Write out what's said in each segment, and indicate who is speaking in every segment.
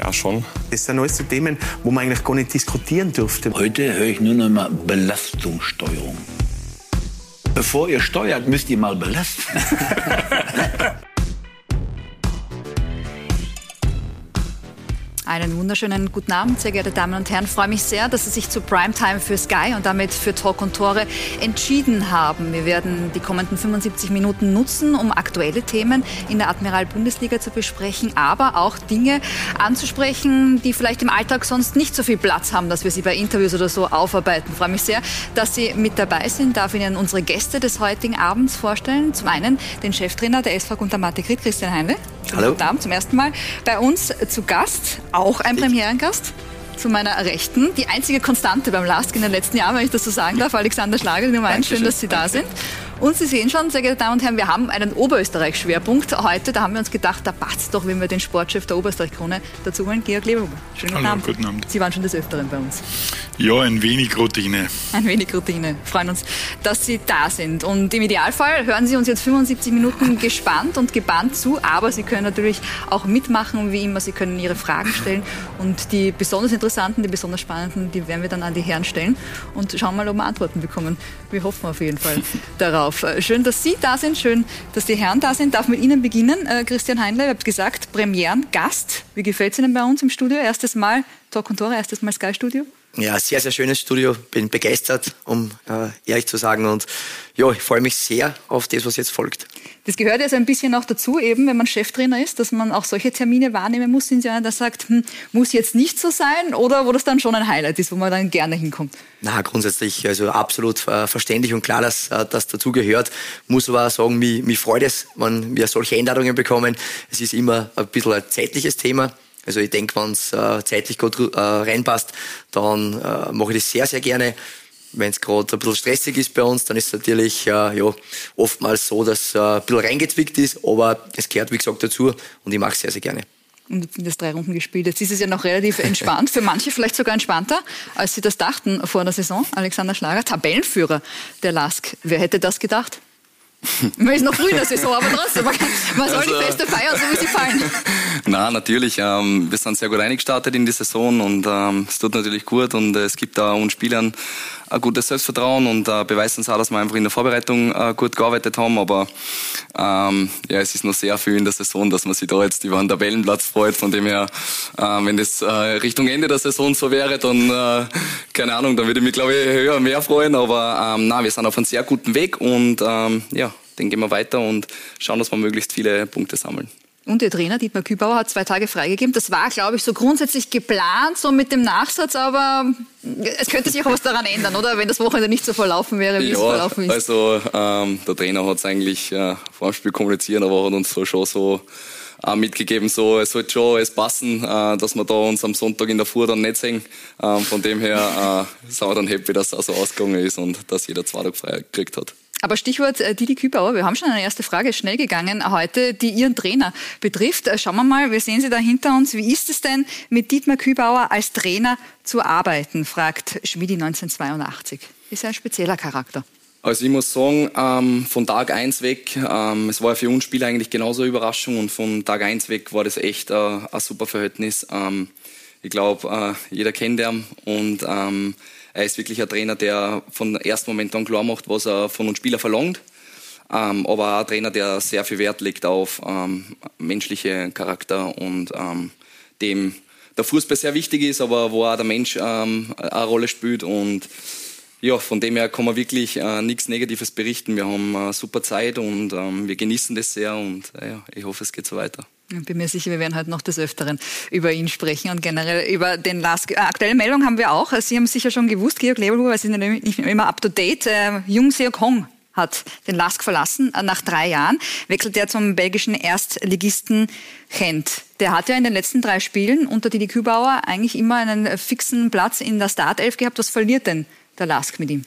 Speaker 1: Ja, schon.
Speaker 2: Das sind alles so Themen, wo man eigentlich gar nicht diskutieren dürfte.
Speaker 3: Heute höre ich nur noch mal Belastungssteuerung. Bevor ihr steuert, müsst ihr mal belasten.
Speaker 4: Einen wunderschönen guten Abend, sehr geehrte Damen und Herren. Ich freue mich sehr, dass Sie sich zu Primetime für Sky und damit für Talk und Tore entschieden haben. Wir werden die kommenden 75 Minuten nutzen, um aktuelle Themen in der Admiral-Bundesliga zu besprechen, aber auch Dinge anzusprechen, die vielleicht im Alltag sonst nicht so viel Platz haben, dass wir sie bei Interviews oder so aufarbeiten. Ich freue mich sehr, dass Sie mit dabei sind. Darf Ihnen unsere Gäste des heutigen Abends vorstellen. Zum einen den Cheftrainer der SV Gunter Mathe-Grit, Christian Heinle.
Speaker 2: Hallo.
Speaker 4: Guten Abend, zum ersten Mal bei uns zu Gast, auch ein Premierengast. Zu meiner Rechten, die einzige Konstante beim LASK in den letzten Jahren, wenn ich das so sagen darf, Alexander Schlager, Nummer eins. Schön, dass Sie da sind. Und Sie sehen schon, sehr geehrte Damen und Herren, wir haben einen Oberösterreich-Schwerpunkt heute. Da haben wir uns gedacht, da passt doch, wenn wir den Sportchef der Oberösterreich-Krone dazu holen, Georg Leberhuber. Schönen guten
Speaker 5: Hallo,
Speaker 4: Abend.
Speaker 5: guten Abend.
Speaker 4: Sie waren schon des Öfteren bei uns.
Speaker 5: Ja, ein wenig Routine.
Speaker 4: Ein wenig Routine. Freuen uns, dass Sie da sind. Und im Idealfall hören Sie uns jetzt 75 Minuten gespannt und gebannt zu. Aber Sie können natürlich auch mitmachen, wie immer. Sie können Ihre Fragen stellen. Und die besonders interessanten, die besonders spannenden, die werden wir dann an die Herren stellen. Und schauen mal, ob wir Antworten bekommen. Wir hoffen auf jeden Fall darauf. Äh, Schön, dass Sie da sind. Schön, dass die Herren da sind. Darf mit Ihnen beginnen. Äh, Christian Heinle, ihr habt gesagt, Premierengast. Wie gefällt es Ihnen bei uns im Studio? Erstes Mal Talk und Tore, erstes Mal Sky Studio?
Speaker 2: Ja, sehr, sehr schönes Studio. Bin begeistert, um äh, ehrlich zu sagen. Und ja, ich freue mich sehr auf das, was jetzt folgt.
Speaker 4: Das gehört ja so ein bisschen auch dazu, eben wenn man Cheftrainer ist, dass man auch solche Termine wahrnehmen muss. Sind einer, der sagt, hm, muss jetzt nicht so sein oder wo das dann schon ein Highlight ist, wo man dann gerne hinkommt?
Speaker 2: Na, grundsätzlich, also absolut äh, verständlich und klar, dass äh, das dazu gehört. Muss aber auch sagen, mich, mich freut es, wenn wir solche Einladungen bekommen. Es ist immer ein bisschen ein zeitliches Thema. Also ich denke, wenn es äh, zeitlich gut reinpasst, dann mache ich das sehr, sehr gerne. Wenn es gerade ein bisschen stressig ist bei uns, dann ist es natürlich äh, ja, oftmals so, dass äh, ein bisschen reingezwickt ist, aber es gehört, wie gesagt, dazu und ich mache es sehr, sehr gerne.
Speaker 4: Und jetzt sind es drei Runden gespielt. Jetzt ist es ja noch relativ entspannt, für manche vielleicht sogar entspannter, als sie das dachten vor der Saison. Alexander Schlager, Tabellenführer der LASK. Wer hätte das gedacht? Man ist noch früh in der Saison, aber trotzdem, man man soll
Speaker 6: Also-
Speaker 4: die Feste feiern, so wie sie fallen.
Speaker 6: Na, natürlich. Ähm, wir sind sehr gut eingestartet in die Saison und ähm, es tut natürlich gut und äh, es gibt da uns Spielern ein gutes Selbstvertrauen und äh, beweist uns auch, dass wir einfach in der Vorbereitung äh, gut gearbeitet haben. Aber ähm, ja, es ist noch sehr viel in der Saison, dass man sich da jetzt über einen Tabellenplatz freut. Von dem her, äh, wenn das äh, Richtung Ende der Saison so wäre, dann äh, keine Ahnung, dann würde ich mich glaube ich höher mehr freuen. Aber ähm, na, wir sind auf einem sehr guten Weg und ähm, ja, den gehen wir weiter und schauen, dass wir möglichst viele Punkte sammeln.
Speaker 4: Und Ihr Trainer Dietmar Kübauer hat zwei Tage freigegeben. Das war, glaube ich, so grundsätzlich geplant, so mit dem Nachsatz, aber es könnte sich auch was daran ändern, oder? Wenn das Wochenende nicht so verlaufen wäre, wie es
Speaker 6: Ja,
Speaker 4: verlaufen ist.
Speaker 6: also ähm, der Trainer hat es eigentlich äh, vor dem Spiel kommuniziert, aber hat uns so schon so äh, mitgegeben, so es sollte schon alles passen, äh, dass wir da uns am Sonntag in der Fuhr dann nicht sehen. Ähm, von dem her äh, sind wir dann happy, dass es auch so ausgegangen ist und dass jeder zwei Tage frei gekriegt hat.
Speaker 4: Aber Stichwort äh, Didi Kübauer, wir haben schon eine erste Frage, schnell gegangen heute, die Ihren Trainer betrifft. Äh, Schauen wir mal, wir sehen Sie da hinter uns. Wie ist es denn, mit Dietmar Kübauer als Trainer zu arbeiten, fragt Schmidi 1982. Ist er ein spezieller Charakter?
Speaker 6: Also ich muss sagen, ähm, von Tag eins weg, ähm, es war für uns Spieler eigentlich genauso eine Überraschung und von Tag eins weg war das echt äh, ein super Verhältnis. Ähm, ich glaube, äh, jeder kennt ihn und ähm, er ist wirklich ein Trainer, der von ersten Moment an klar macht, was er von uns Spieler verlangt. Ähm, aber auch ein Trainer, der sehr viel Wert legt auf ähm, menschliche Charakter und ähm, dem der Fußball sehr wichtig ist, aber wo auch der Mensch ähm, eine Rolle spielt und ja, von dem her kann man wirklich äh, nichts Negatives berichten. Wir haben äh, super Zeit und ähm, wir genießen das sehr und äh, ja, ich hoffe, es geht so weiter.
Speaker 4: Ich bin mir sicher, wir werden heute noch des Öfteren über ihn sprechen und generell über den Lask. Äh, aktuelle Meldung haben wir auch. Sie haben sicher schon gewusst, Georg Leberhuber, Sie sind nicht immer up to date. Äh, Jung Seok Hong hat den Lask verlassen äh, nach drei Jahren, wechselt er zum belgischen Erstligisten Gent. Der hat ja in den letzten drei Spielen unter Didi Kübauer eigentlich immer einen fixen Platz in der Startelf gehabt. Was verliert denn der Lask mit ihm?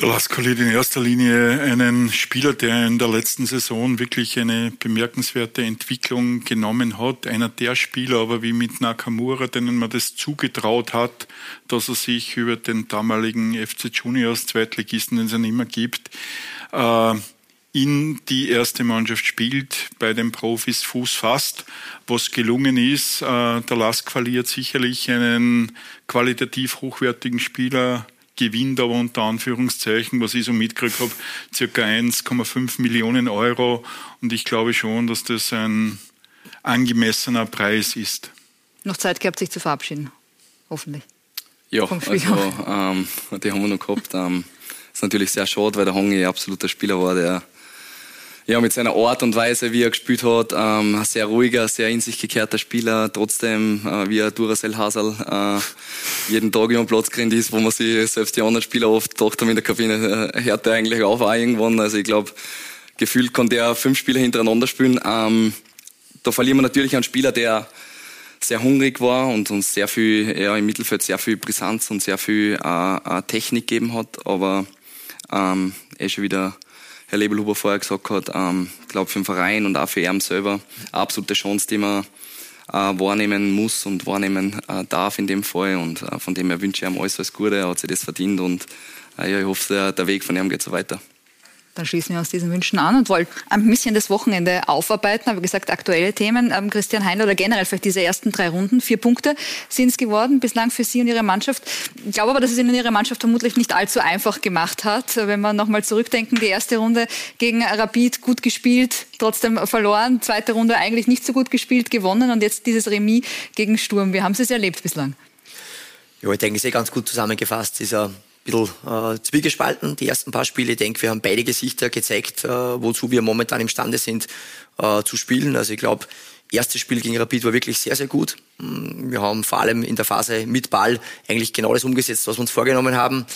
Speaker 5: Der Lask verliert in erster Linie einen Spieler, der in der letzten Saison wirklich eine bemerkenswerte Entwicklung genommen hat. Einer der Spieler, aber wie mit Nakamura, denen man das zugetraut hat, dass er sich über den damaligen FC Juniors Zweitligisten, den es ja nicht mehr gibt, äh, in die erste Mannschaft spielt, bei den Profis Fuß fasst, was gelungen ist. Äh, der Lask verliert sicherlich einen qualitativ hochwertigen Spieler gewinnt aber unter Anführungszeichen, was ich so mitgekriegt habe, circa 1,5 Millionen Euro. Und ich glaube schon, dass das ein angemessener Preis ist.
Speaker 4: Noch Zeit gehabt, sich zu verabschieden, hoffentlich.
Speaker 6: Ja, also ähm, die haben wir noch gehabt. Ähm, ist natürlich sehr schade, weil der Hongi ein absoluter Spieler war, der ja, mit seiner Art und Weise, wie er gespielt hat, ähm, ein sehr ruhiger, sehr in sich gekehrter Spieler, trotzdem äh, wie ein Duracell Hasel äh, jeden Tag über den Platz gerannt ist, wo man sich selbst die anderen Spieler oft gedacht haben in der Kabine, äh, hört er eigentlich auf auch irgendwann. Also ich glaube, gefühlt kann der fünf Spieler hintereinander spielen. Ähm, da verlieren wir natürlich einen Spieler, der sehr hungrig war und uns sehr viel, ja, im Mittelfeld sehr viel Brisanz und sehr viel äh, äh Technik gegeben hat, aber ähm, er ist schon wieder Herr Lebelhuber vorher gesagt hat, ähm, glaube für den Verein und auch für ihn selber eine absolute Chance, die man äh, wahrnehmen muss und wahrnehmen äh, darf in dem Fall. Und äh, von dem her wünsche ich ihm alles, alles Gute, er hat sich das verdient und äh, ja, ich hoffe, der, der Weg von ihm geht so weiter.
Speaker 4: Dann schließen wir uns diesen Wünschen an und wollen ein bisschen das Wochenende aufarbeiten. Aber gesagt, aktuelle Themen. Ähm, Christian Heinl oder generell vielleicht diese ersten drei Runden. Vier Punkte sind es geworden bislang für Sie und Ihre Mannschaft. Ich glaube aber, dass es Ihnen Ihre Mannschaft vermutlich nicht allzu einfach gemacht hat. Wenn wir nochmal zurückdenken, die erste Runde gegen Rapid gut gespielt, trotzdem verloren. Zweite Runde eigentlich nicht so gut gespielt, gewonnen. Und jetzt dieses Remis gegen Sturm. Wie haben Sie es erlebt bislang?
Speaker 2: Ja, ich denke, es ist eh ganz gut zusammengefasst. Dieser bisschen äh, zwiegespalten. Die ersten paar Spiele, ich denke, wir haben beide Gesichter gezeigt, äh, wozu wir momentan imstande sind äh, zu spielen. Also ich glaube, erstes Spiel gegen Rapid war wirklich sehr, sehr gut. Mm, wir haben vor allem in der Phase mit Ball eigentlich genau das umgesetzt, was wir uns vorgenommen haben.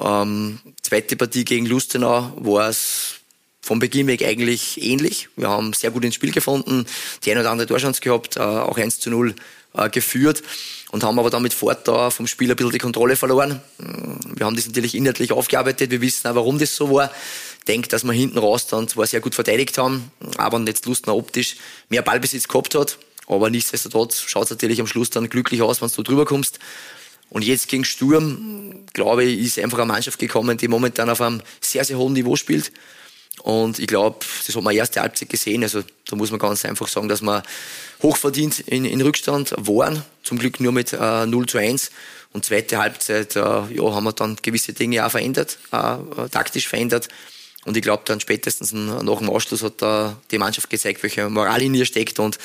Speaker 2: Ähm, zweite Partie gegen Lustenau war es vom Beginn weg eigentlich ähnlich. Wir haben sehr gut ins Spiel gefunden, die eine oder andere Torchance gehabt, äh, auch 1 zu 0 äh, geführt und haben aber damit fort da vom Spiel ein bisschen die Kontrolle verloren. Mm, wir haben das natürlich inhaltlich aufgearbeitet, wir wissen auch, warum das so war. Ich denke, dass wir hinten raus dann zwar sehr gut verteidigt haben, aber jetzt Lustner optisch mehr Ballbesitz gehabt hat. Aber nichtsdestotrotz schaut es natürlich am Schluss dann glücklich aus, wenn du drüber kommst. Und jetzt gegen Sturm, glaube ich, ist einfach eine Mannschaft gekommen, die momentan auf einem sehr, sehr hohen Niveau spielt. Und ich glaube, das hat man erste Halbzeit gesehen. Also da muss man ganz einfach sagen, dass wir hochverdient in, in Rückstand waren. Zum Glück nur mit äh, 0 zu 1. Und zweite Halbzeit äh, ja, haben wir dann gewisse Dinge auch verändert, äh, äh taktisch verändert. Und ich glaube, dann spätestens nach dem Ausschluss hat da die Mannschaft gezeigt, welche Moral in ihr steckt. Und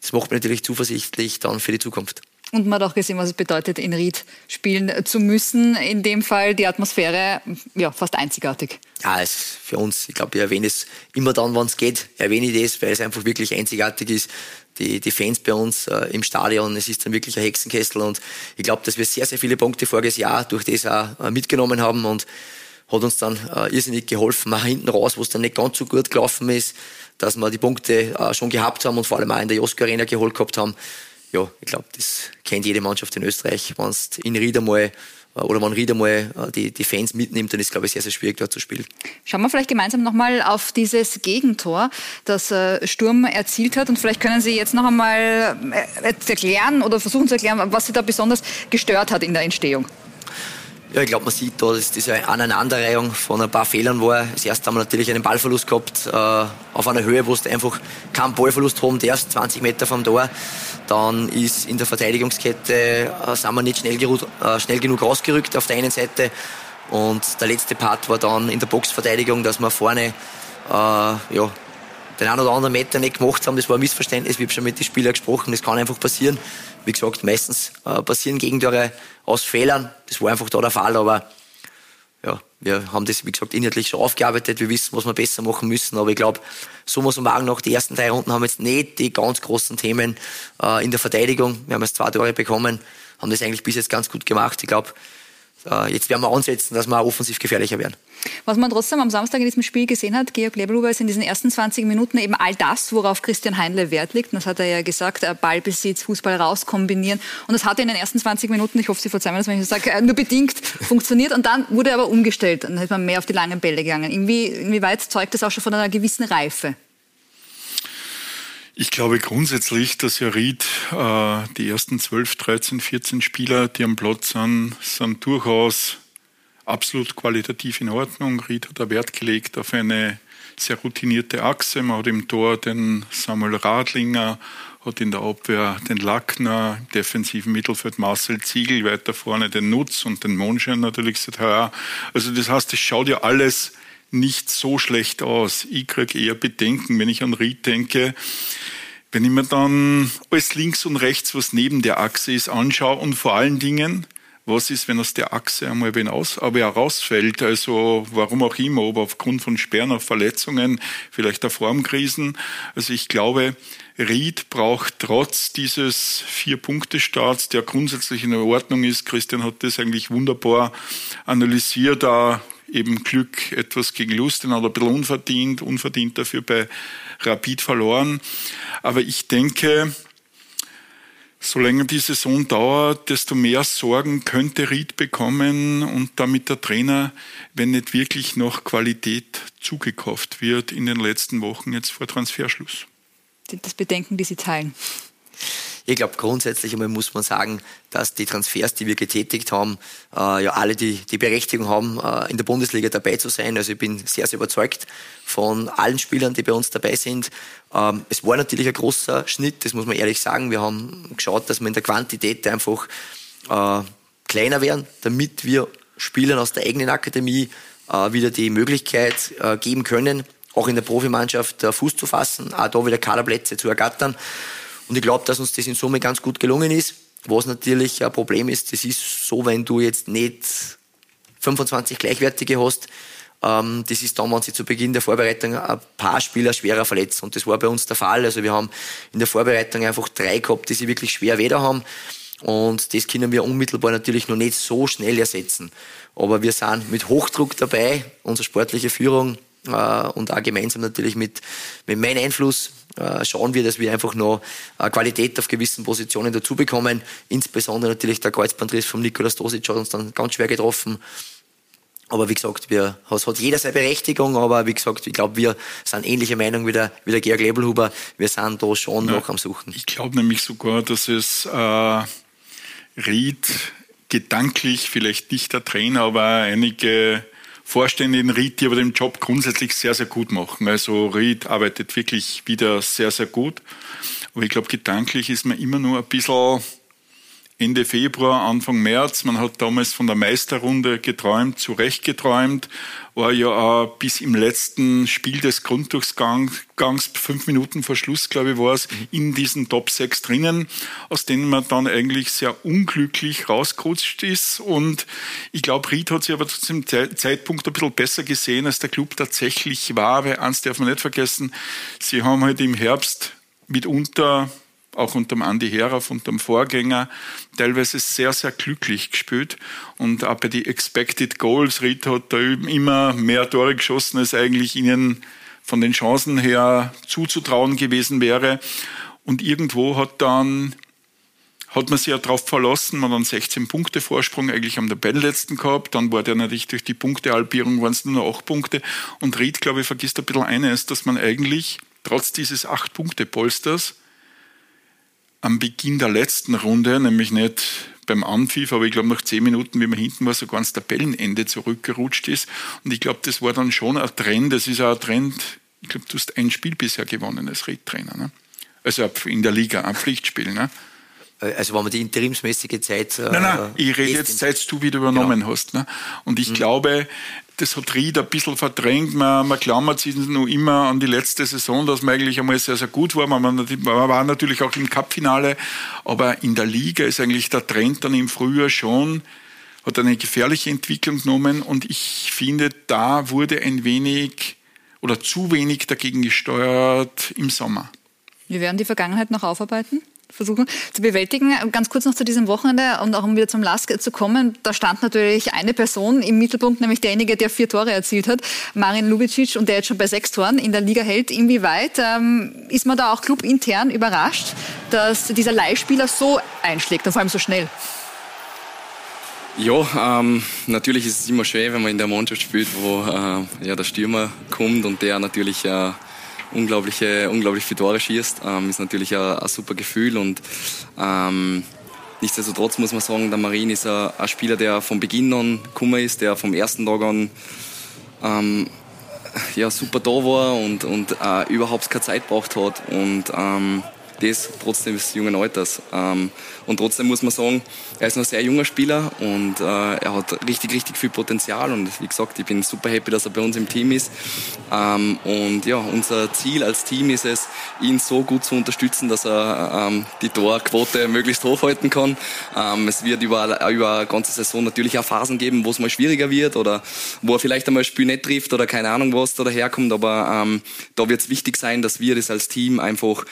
Speaker 2: das macht mich natürlich zuversichtlich dann für die Zukunft.
Speaker 4: Und man hat auch gesehen, was es bedeutet, in Ried spielen zu müssen. In dem Fall die Atmosphäre ja, fast einzigartig.
Speaker 2: Ja, es ist für uns, ich glaube, ich erwähne es immer dann, wenn es geht, erwähne ich das, weil es einfach wirklich einzigartig ist. Die, die Fans bei uns äh, im Stadion, es ist dann wirklich ein Hexenkessel und ich glaube, dass wir sehr, sehr viele Punkte voriges Jahr durch das auch äh, mitgenommen haben und hat uns dann äh, irrsinnig geholfen, auch hinten raus, wo es dann nicht ganz so gut gelaufen ist, dass wir die Punkte äh, schon gehabt haben und vor allem auch in der Josko Arena geholt gehabt haben ja, ich glaube, das kennt jede Mannschaft in Österreich. Wenn es in Ried einmal äh, oder wenn Ried einmal äh, die, die Fans mitnimmt, dann ist es, glaube ich, sehr, sehr schwierig, dort zu spielen.
Speaker 4: Schauen wir vielleicht gemeinsam nochmal auf dieses Gegentor, das äh, Sturm erzielt hat. Und vielleicht können Sie jetzt noch einmal erklären oder versuchen zu erklären, was Sie da besonders gestört hat in der Entstehung.
Speaker 2: Ja, ich glaube, man sieht da, dass diese Aneinanderreihung von ein paar Fehlern war. Das erste haben wir natürlich einen Ballverlust gehabt, äh, auf einer Höhe, wo du einfach keinen Ballverlust haben darfst, 20 Meter vom Tor. Dann ist in der Verteidigungskette, äh, sind wir nicht schnell, äh, schnell genug rausgerückt auf der einen Seite. Und der letzte Part war dann in der Boxverteidigung, dass wir vorne, äh, ja, den einen oder anderen Meter nicht gemacht haben. Das war ein Missverständnis. Wir haben schon mit den Spielern gesprochen. Das kann einfach passieren. Wie gesagt, meistens äh, passieren Gegentore aus Fehlern. Das war einfach da der Fall, aber ja, wir haben das, wie gesagt, inhaltlich schon aufgearbeitet. Wir wissen, was wir besser machen müssen. Aber ich glaube, summa summarum nach die ersten drei Runden haben wir jetzt nicht die ganz großen Themen äh, in der Verteidigung. Wir haben jetzt zwei Tore bekommen, haben das eigentlich bis jetzt ganz gut gemacht. Ich glaube, jetzt werden wir ansetzen, dass wir offensiv gefährlicher werden.
Speaker 4: Was man trotzdem am Samstag in diesem Spiel gesehen hat, Georg Lebelhuber, ist in diesen ersten 20 Minuten eben all das, worauf Christian Heinle Wert legt. Und das hat er ja gesagt, äh, Ballbesitz, Fußball raus kombinieren. Und das hat in den ersten 20 Minuten, ich hoffe, Sie verzeihen mir das, wenn ich das sage, äh, nur bedingt funktioniert. Und dann wurde er aber umgestellt. Dann ist man mehr auf die langen Bälle gegangen. Inwie, inwieweit zeugt das auch schon von einer gewissen Reife?
Speaker 5: Ich glaube grundsätzlich, dass ja Ried äh, die ersten 12, 13, 14 Spieler, die am Platz sind, sind durchaus absolut qualitativ in Ordnung. Ried hat da Wert gelegt auf eine sehr routinierte Achse. Man hat im Tor den Samuel Radlinger, hat in der Abwehr den Lackner, im defensiven Mittelfeld Marcel Ziegel, weiter vorne den Nutz und den Monschen natürlich seit heuer. Also das heißt, es schaut ja alles nicht so schlecht aus. Ich kriege eher Bedenken, wenn ich an Ried denke. Wenn ich mir dann alles links und rechts, was neben der Achse ist, anschaue und vor allen Dingen, was ist, wenn aus der Achse einmal wenn aus, aber herausfällt, also warum auch immer, ob aufgrund von Sperren, auf Verletzungen, vielleicht auf Formkrisen. Also ich glaube, Ried braucht trotz dieses Vier-Punkte-Starts, der grundsätzlich in Ordnung ist, Christian hat das eigentlich wunderbar analysiert, da eben Glück etwas gegen Lust, den hat er ein bisschen unverdient, unverdient dafür bei Rapid verloren. Aber ich denke, solange die Saison dauert, desto mehr Sorgen könnte Ried bekommen und damit der Trainer, wenn nicht wirklich noch Qualität zugekauft wird in den letzten Wochen jetzt vor Transferschluss.
Speaker 4: Das Bedenken, die Sie teilen.
Speaker 2: Ich glaube, grundsätzlich einmal muss man sagen, dass die Transfers, die wir getätigt haben, äh, ja alle die, die Berechtigung haben, äh, in der Bundesliga dabei zu sein. Also ich bin sehr, sehr überzeugt von allen Spielern, die bei uns dabei sind. Ähm, es war natürlich ein großer Schnitt, das muss man ehrlich sagen. Wir haben geschaut, dass wir in der Quantität einfach äh, kleiner werden, damit wir Spielern aus der eigenen Akademie wieder die Möglichkeit geben können, auch in der Profimannschaft Fuß zu fassen, auch da wieder Kaderplätze zu ergattern. Und ich glaube, dass uns das in Summe ganz gut gelungen ist. Was natürlich ein Problem ist, das ist so, wenn du jetzt nicht 25 Gleichwertige hast, ähm, das ist dann, wenn sie zu Beginn der Vorbereitung ein paar Spieler schwerer verletzt. Und das war bei uns der Fall. Also wir haben in der Vorbereitung einfach drei gehabt, die sie wirklich schwer weder haben. Und das können wir unmittelbar natürlich noch nicht so schnell ersetzen. Aber wir sind mit Hochdruck dabei, unsere sportliche Führung äh, und auch gemeinsam natürlich mit, mit meinem Einfluss schauen wir, dass wir einfach noch äh, Qualität auf gewissen Positionen dazu bekommen. Insbesondere natürlich der Kreuzbandriss von Nikolaus Dosic hat uns dann ganz schwer getroffen. Aber wie gesagt, wir, es hat jeder seine Berechtigung, aber wie gesagt, ich glaube, wir sind ähnlicher Meinung wie der, wie der Georg Lebelhuber. Wir sind da schon ja, noch am Suchen.
Speaker 5: Ich glaube nämlich sogar, dass es äh, Ried gedanklich, vielleicht nicht der Trainer, aber einige Vorstände in Ried, die aber den Job grundsätzlich sehr, sehr gut machen. Also Ried arbeitet wirklich wieder sehr, sehr gut. Aber ich glaube, gedanklich ist man immer nur ein bisschen Ende Februar, Anfang März. Man hat damals von der Meisterrunde geträumt, zu Recht geträumt, war ja auch bis im letzten Spiel des Grunddurchgangs, fünf Minuten vor Schluss, glaube ich, war es, in diesen Top 6 drinnen, aus denen man dann eigentlich sehr unglücklich rausgerutscht ist. Und ich glaube, Ried hat sich aber zu dem Zeitpunkt ein bisschen besser gesehen, als der Club tatsächlich war, weil eins darf man nicht vergessen, sie haben halt im Herbst mitunter auch unter dem Andi Herauf, unter dem Vorgänger, teilweise sehr, sehr glücklich gespielt. Und auch bei den Expected Goals, Ried hat da immer mehr Tore geschossen, als eigentlich ihnen von den Chancen her zuzutrauen gewesen wäre. Und irgendwo hat dann hat man sich ja darauf verlassen, man hat einen 16 Punkte Vorsprung eigentlich am Tabellenletzten gehabt, dann war der natürlich durch die Punktehalbierung waren es nur noch 8 Punkte und Ried, glaube ich, vergisst ein bisschen eines, dass man eigentlich trotz dieses 8-Punkte-Polsters am Beginn der letzten Runde, nämlich nicht beim Anpfiff, aber ich glaube nach zehn Minuten, wie man hinten war, sogar ans Tabellenende zurückgerutscht ist. Und ich glaube, das war dann schon ein Trend. Das ist auch ein Trend. Ich glaube, du hast ein Spiel bisher gewonnen als Redtrainer. Ne? Also in der Liga, ein Pflichtspiel. Ne?
Speaker 2: Also wenn man die interimsmäßige Zeit.
Speaker 5: Nein, nein, äh, ich rede jetzt, seit du wieder übernommen genau. hast. Ne? Und ich mhm. glaube, das hat Ried ein bisschen verdrängt. Man, man klammert sich noch immer an die letzte Saison, dass man eigentlich einmal sehr, sehr gut war. Man, man war natürlich auch im Cup-Finale, aber in der Liga ist eigentlich der Trend dann im Frühjahr schon, hat eine gefährliche Entwicklung genommen und ich finde, da wurde ein wenig oder zu wenig dagegen gesteuert im Sommer.
Speaker 4: Wir werden die Vergangenheit noch aufarbeiten versuchen zu bewältigen. Ganz kurz noch zu diesem Wochenende und auch um wieder zum Lask zu kommen. Da stand natürlich eine Person im Mittelpunkt, nämlich derjenige, der vier Tore erzielt hat, Marin Lubicic, und der jetzt schon bei sechs Toren in der Liga hält. Inwieweit ähm, ist man da auch clubintern überrascht, dass dieser Leihspieler so einschlägt und vor allem so schnell?
Speaker 6: Ja, ähm, natürlich ist es immer schwer, wenn man in der Mannschaft spielt, wo äh, ja, der Stürmer kommt und der natürlich äh, unglaubliche, unglaublich viele Tore schießt. Ähm, ist natürlich ein, ein super Gefühl und ähm, nichtsdestotrotz muss man sagen, der Marin ist ein, ein Spieler, der von Beginn an gekommen ist, der vom ersten Tag an ähm, ja, super da war und, und äh, überhaupt keine Zeit braucht hat und ähm, das trotzdem des jungen Alters. Ähm, und trotzdem muss man sagen, er ist noch ein sehr junger Spieler und äh, er hat richtig, richtig viel Potenzial. Und wie gesagt, ich bin super happy, dass er bei uns im Team ist. Ähm, und ja, unser Ziel als Team ist es, ihn so gut zu unterstützen, dass er ähm, die Torquote möglichst hochhalten kann. Ähm, es wird über, über eine ganze Saison natürlich auch Phasen geben, wo es mal schwieriger wird oder wo er vielleicht einmal ein Spiel nicht trifft oder keine Ahnung was da daherkommt. Aber da wird es wichtig sein, dass wir das als Team einfach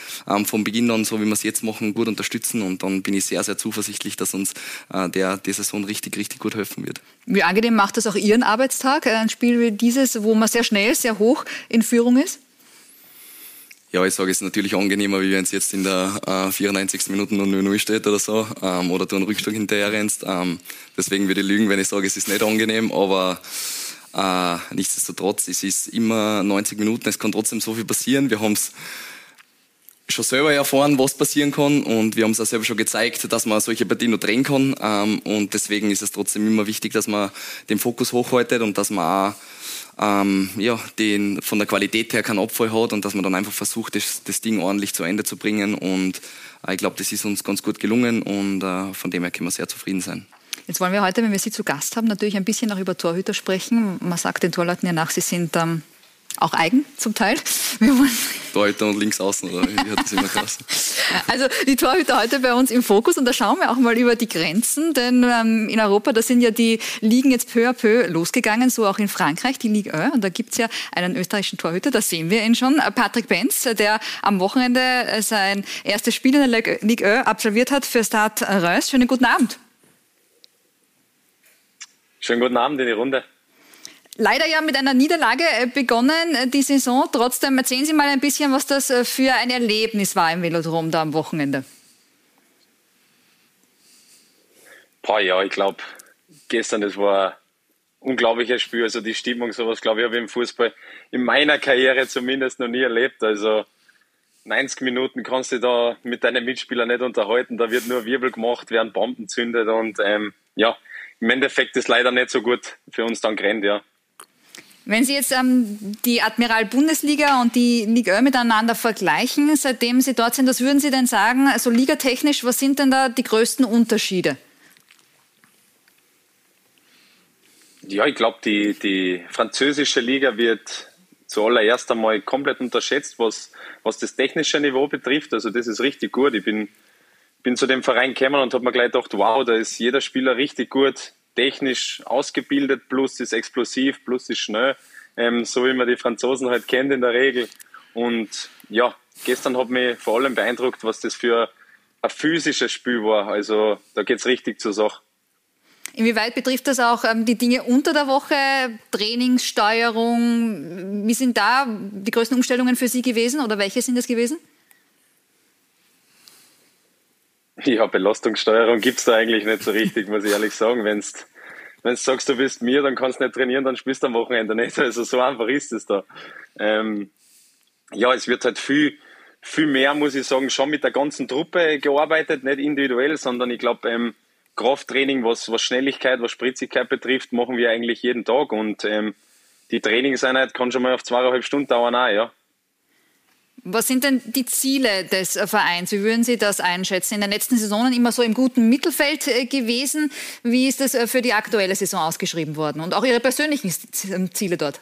Speaker 6: vom Beginn an, so wie wir es jetzt machen, gut unterstützen. Und dann bin ich sehr, sehr zuversichtlich, dass uns äh, der die Saison richtig, richtig gut helfen wird.
Speaker 4: Wie angenehm macht das auch Ihren Arbeitstag, ein Spiel wie dieses, wo man sehr schnell, sehr hoch in Führung ist?
Speaker 6: Ja, ich sage, es ist natürlich angenehmer, wie wenn es jetzt in der äh, 94. Minute noch 0-0 steht oder so, ähm, oder du einen Rückschlag hinterher rennst. Ähm, deswegen würde ich lügen, wenn ich sage, es ist nicht angenehm, aber äh, nichtsdestotrotz, es ist immer 90 Minuten, es kann trotzdem so viel passieren. Wir haben es schon selber erfahren, was passieren kann und wir haben es auch selber schon gezeigt, dass man solche Partien noch drehen kann ähm, und deswegen ist es trotzdem immer wichtig, dass man den Fokus hochhaltet und dass man auch ähm, ja, den von der Qualität her keinen Abfall hat und dass man dann einfach versucht, das, das Ding ordentlich zu Ende zu bringen und äh, ich glaube, das ist uns ganz gut gelungen und äh, von dem her können wir sehr zufrieden sein.
Speaker 4: Jetzt wollen wir heute, wenn wir Sie zu Gast haben, natürlich ein bisschen auch über Torhüter sprechen. Man sagt den Torleuten ja nach, sie sind ähm, auch eigen zum Teil.
Speaker 6: Torhüter und links außen, oder wie hat das immer geheißen?
Speaker 4: Also die Torhüter heute bei uns im Fokus und da schauen wir auch mal über die Grenzen, denn ähm, in Europa, da sind ja die Ligen jetzt peu à peu losgegangen, so auch in Frankreich, die Ligue 1 und da gibt's ja einen österreichischen Torhüter, da sehen wir ihn schon, Patrick Benz, der am Wochenende äh, sein erstes Spiel in der Ligue 1 absolviert hat für Stade Reims. Schönen guten Abend.
Speaker 7: Schönen guten Abend in die Runde
Speaker 4: leider ja mit einer Niederlage äh, begonnen, äh, die Saison. Trotzdem erzählen Sie mal ein bisschen, was das äh, für ein Erlebnis war im Velodrom da am Wochenende.
Speaker 7: Boah, ja, ich glaube, gestern, das war ein unglaubliches Spiel. Also die Stimmung, sowas, glaube ich, habe ich im Fußball in meiner Karriere zumindest noch nie erlebt. Also 90 Minuten kannst du da mit deinen Mitspielern nicht unterhalten. Da wird nur Wirbel gemacht, werden Bomben zündet und ähm, ja, im Endeffekt ist leider nicht so gut für uns dann gerannt, ja.
Speaker 4: Wenn Sie jetzt ähm, die Admiral Bundesliga und die Liga miteinander vergleichen, seitdem Sie dort sind, was würden Sie denn sagen, also ligatechnisch, was sind denn da die größten Unterschiede?
Speaker 7: Ja, ich glaube, die, die französische Liga wird zuallererst einmal komplett unterschätzt, was, was das technische Niveau betrifft. Also das ist richtig gut. Ich bin, bin zu dem Verein gekommen und habe mir gleich gedacht, wow, da ist jeder Spieler richtig gut technisch ausgebildet, plus ist explosiv, plus ist schnell, ähm, so wie man die Franzosen halt kennt in der Regel. Und ja, gestern hat mich vor allem beeindruckt, was das für ein physisches Spiel war. Also da geht es richtig zur Sache.
Speaker 4: Inwieweit betrifft das auch ähm, die Dinge unter der Woche, Trainingssteuerung? Wie sind da die größten Umstellungen für Sie gewesen oder welche sind es gewesen?
Speaker 7: Ja, Belastungssteuerung gibt es da eigentlich nicht so richtig, muss ich ehrlich sagen. Wenn du sagst, du bist mir, dann kannst du nicht trainieren, dann spielst du am Wochenende nicht. Also so einfach ist es da. Ähm, ja, es wird halt viel, viel mehr, muss ich sagen, schon mit der ganzen Truppe gearbeitet, nicht individuell, sondern ich glaube, ähm, Krafttraining, was, was Schnelligkeit, was Spritzigkeit betrifft, machen wir eigentlich jeden Tag und ähm, die Trainingseinheit kann schon mal auf zweieinhalb Stunden dauern auch, ja.
Speaker 4: Was sind denn die Ziele des Vereins? Wie würden Sie das einschätzen? In den letzten Saisonen immer so im guten Mittelfeld äh, gewesen. Wie ist das äh, für die aktuelle Saison ausgeschrieben worden? Und auch Ihre persönlichen Ziele dort?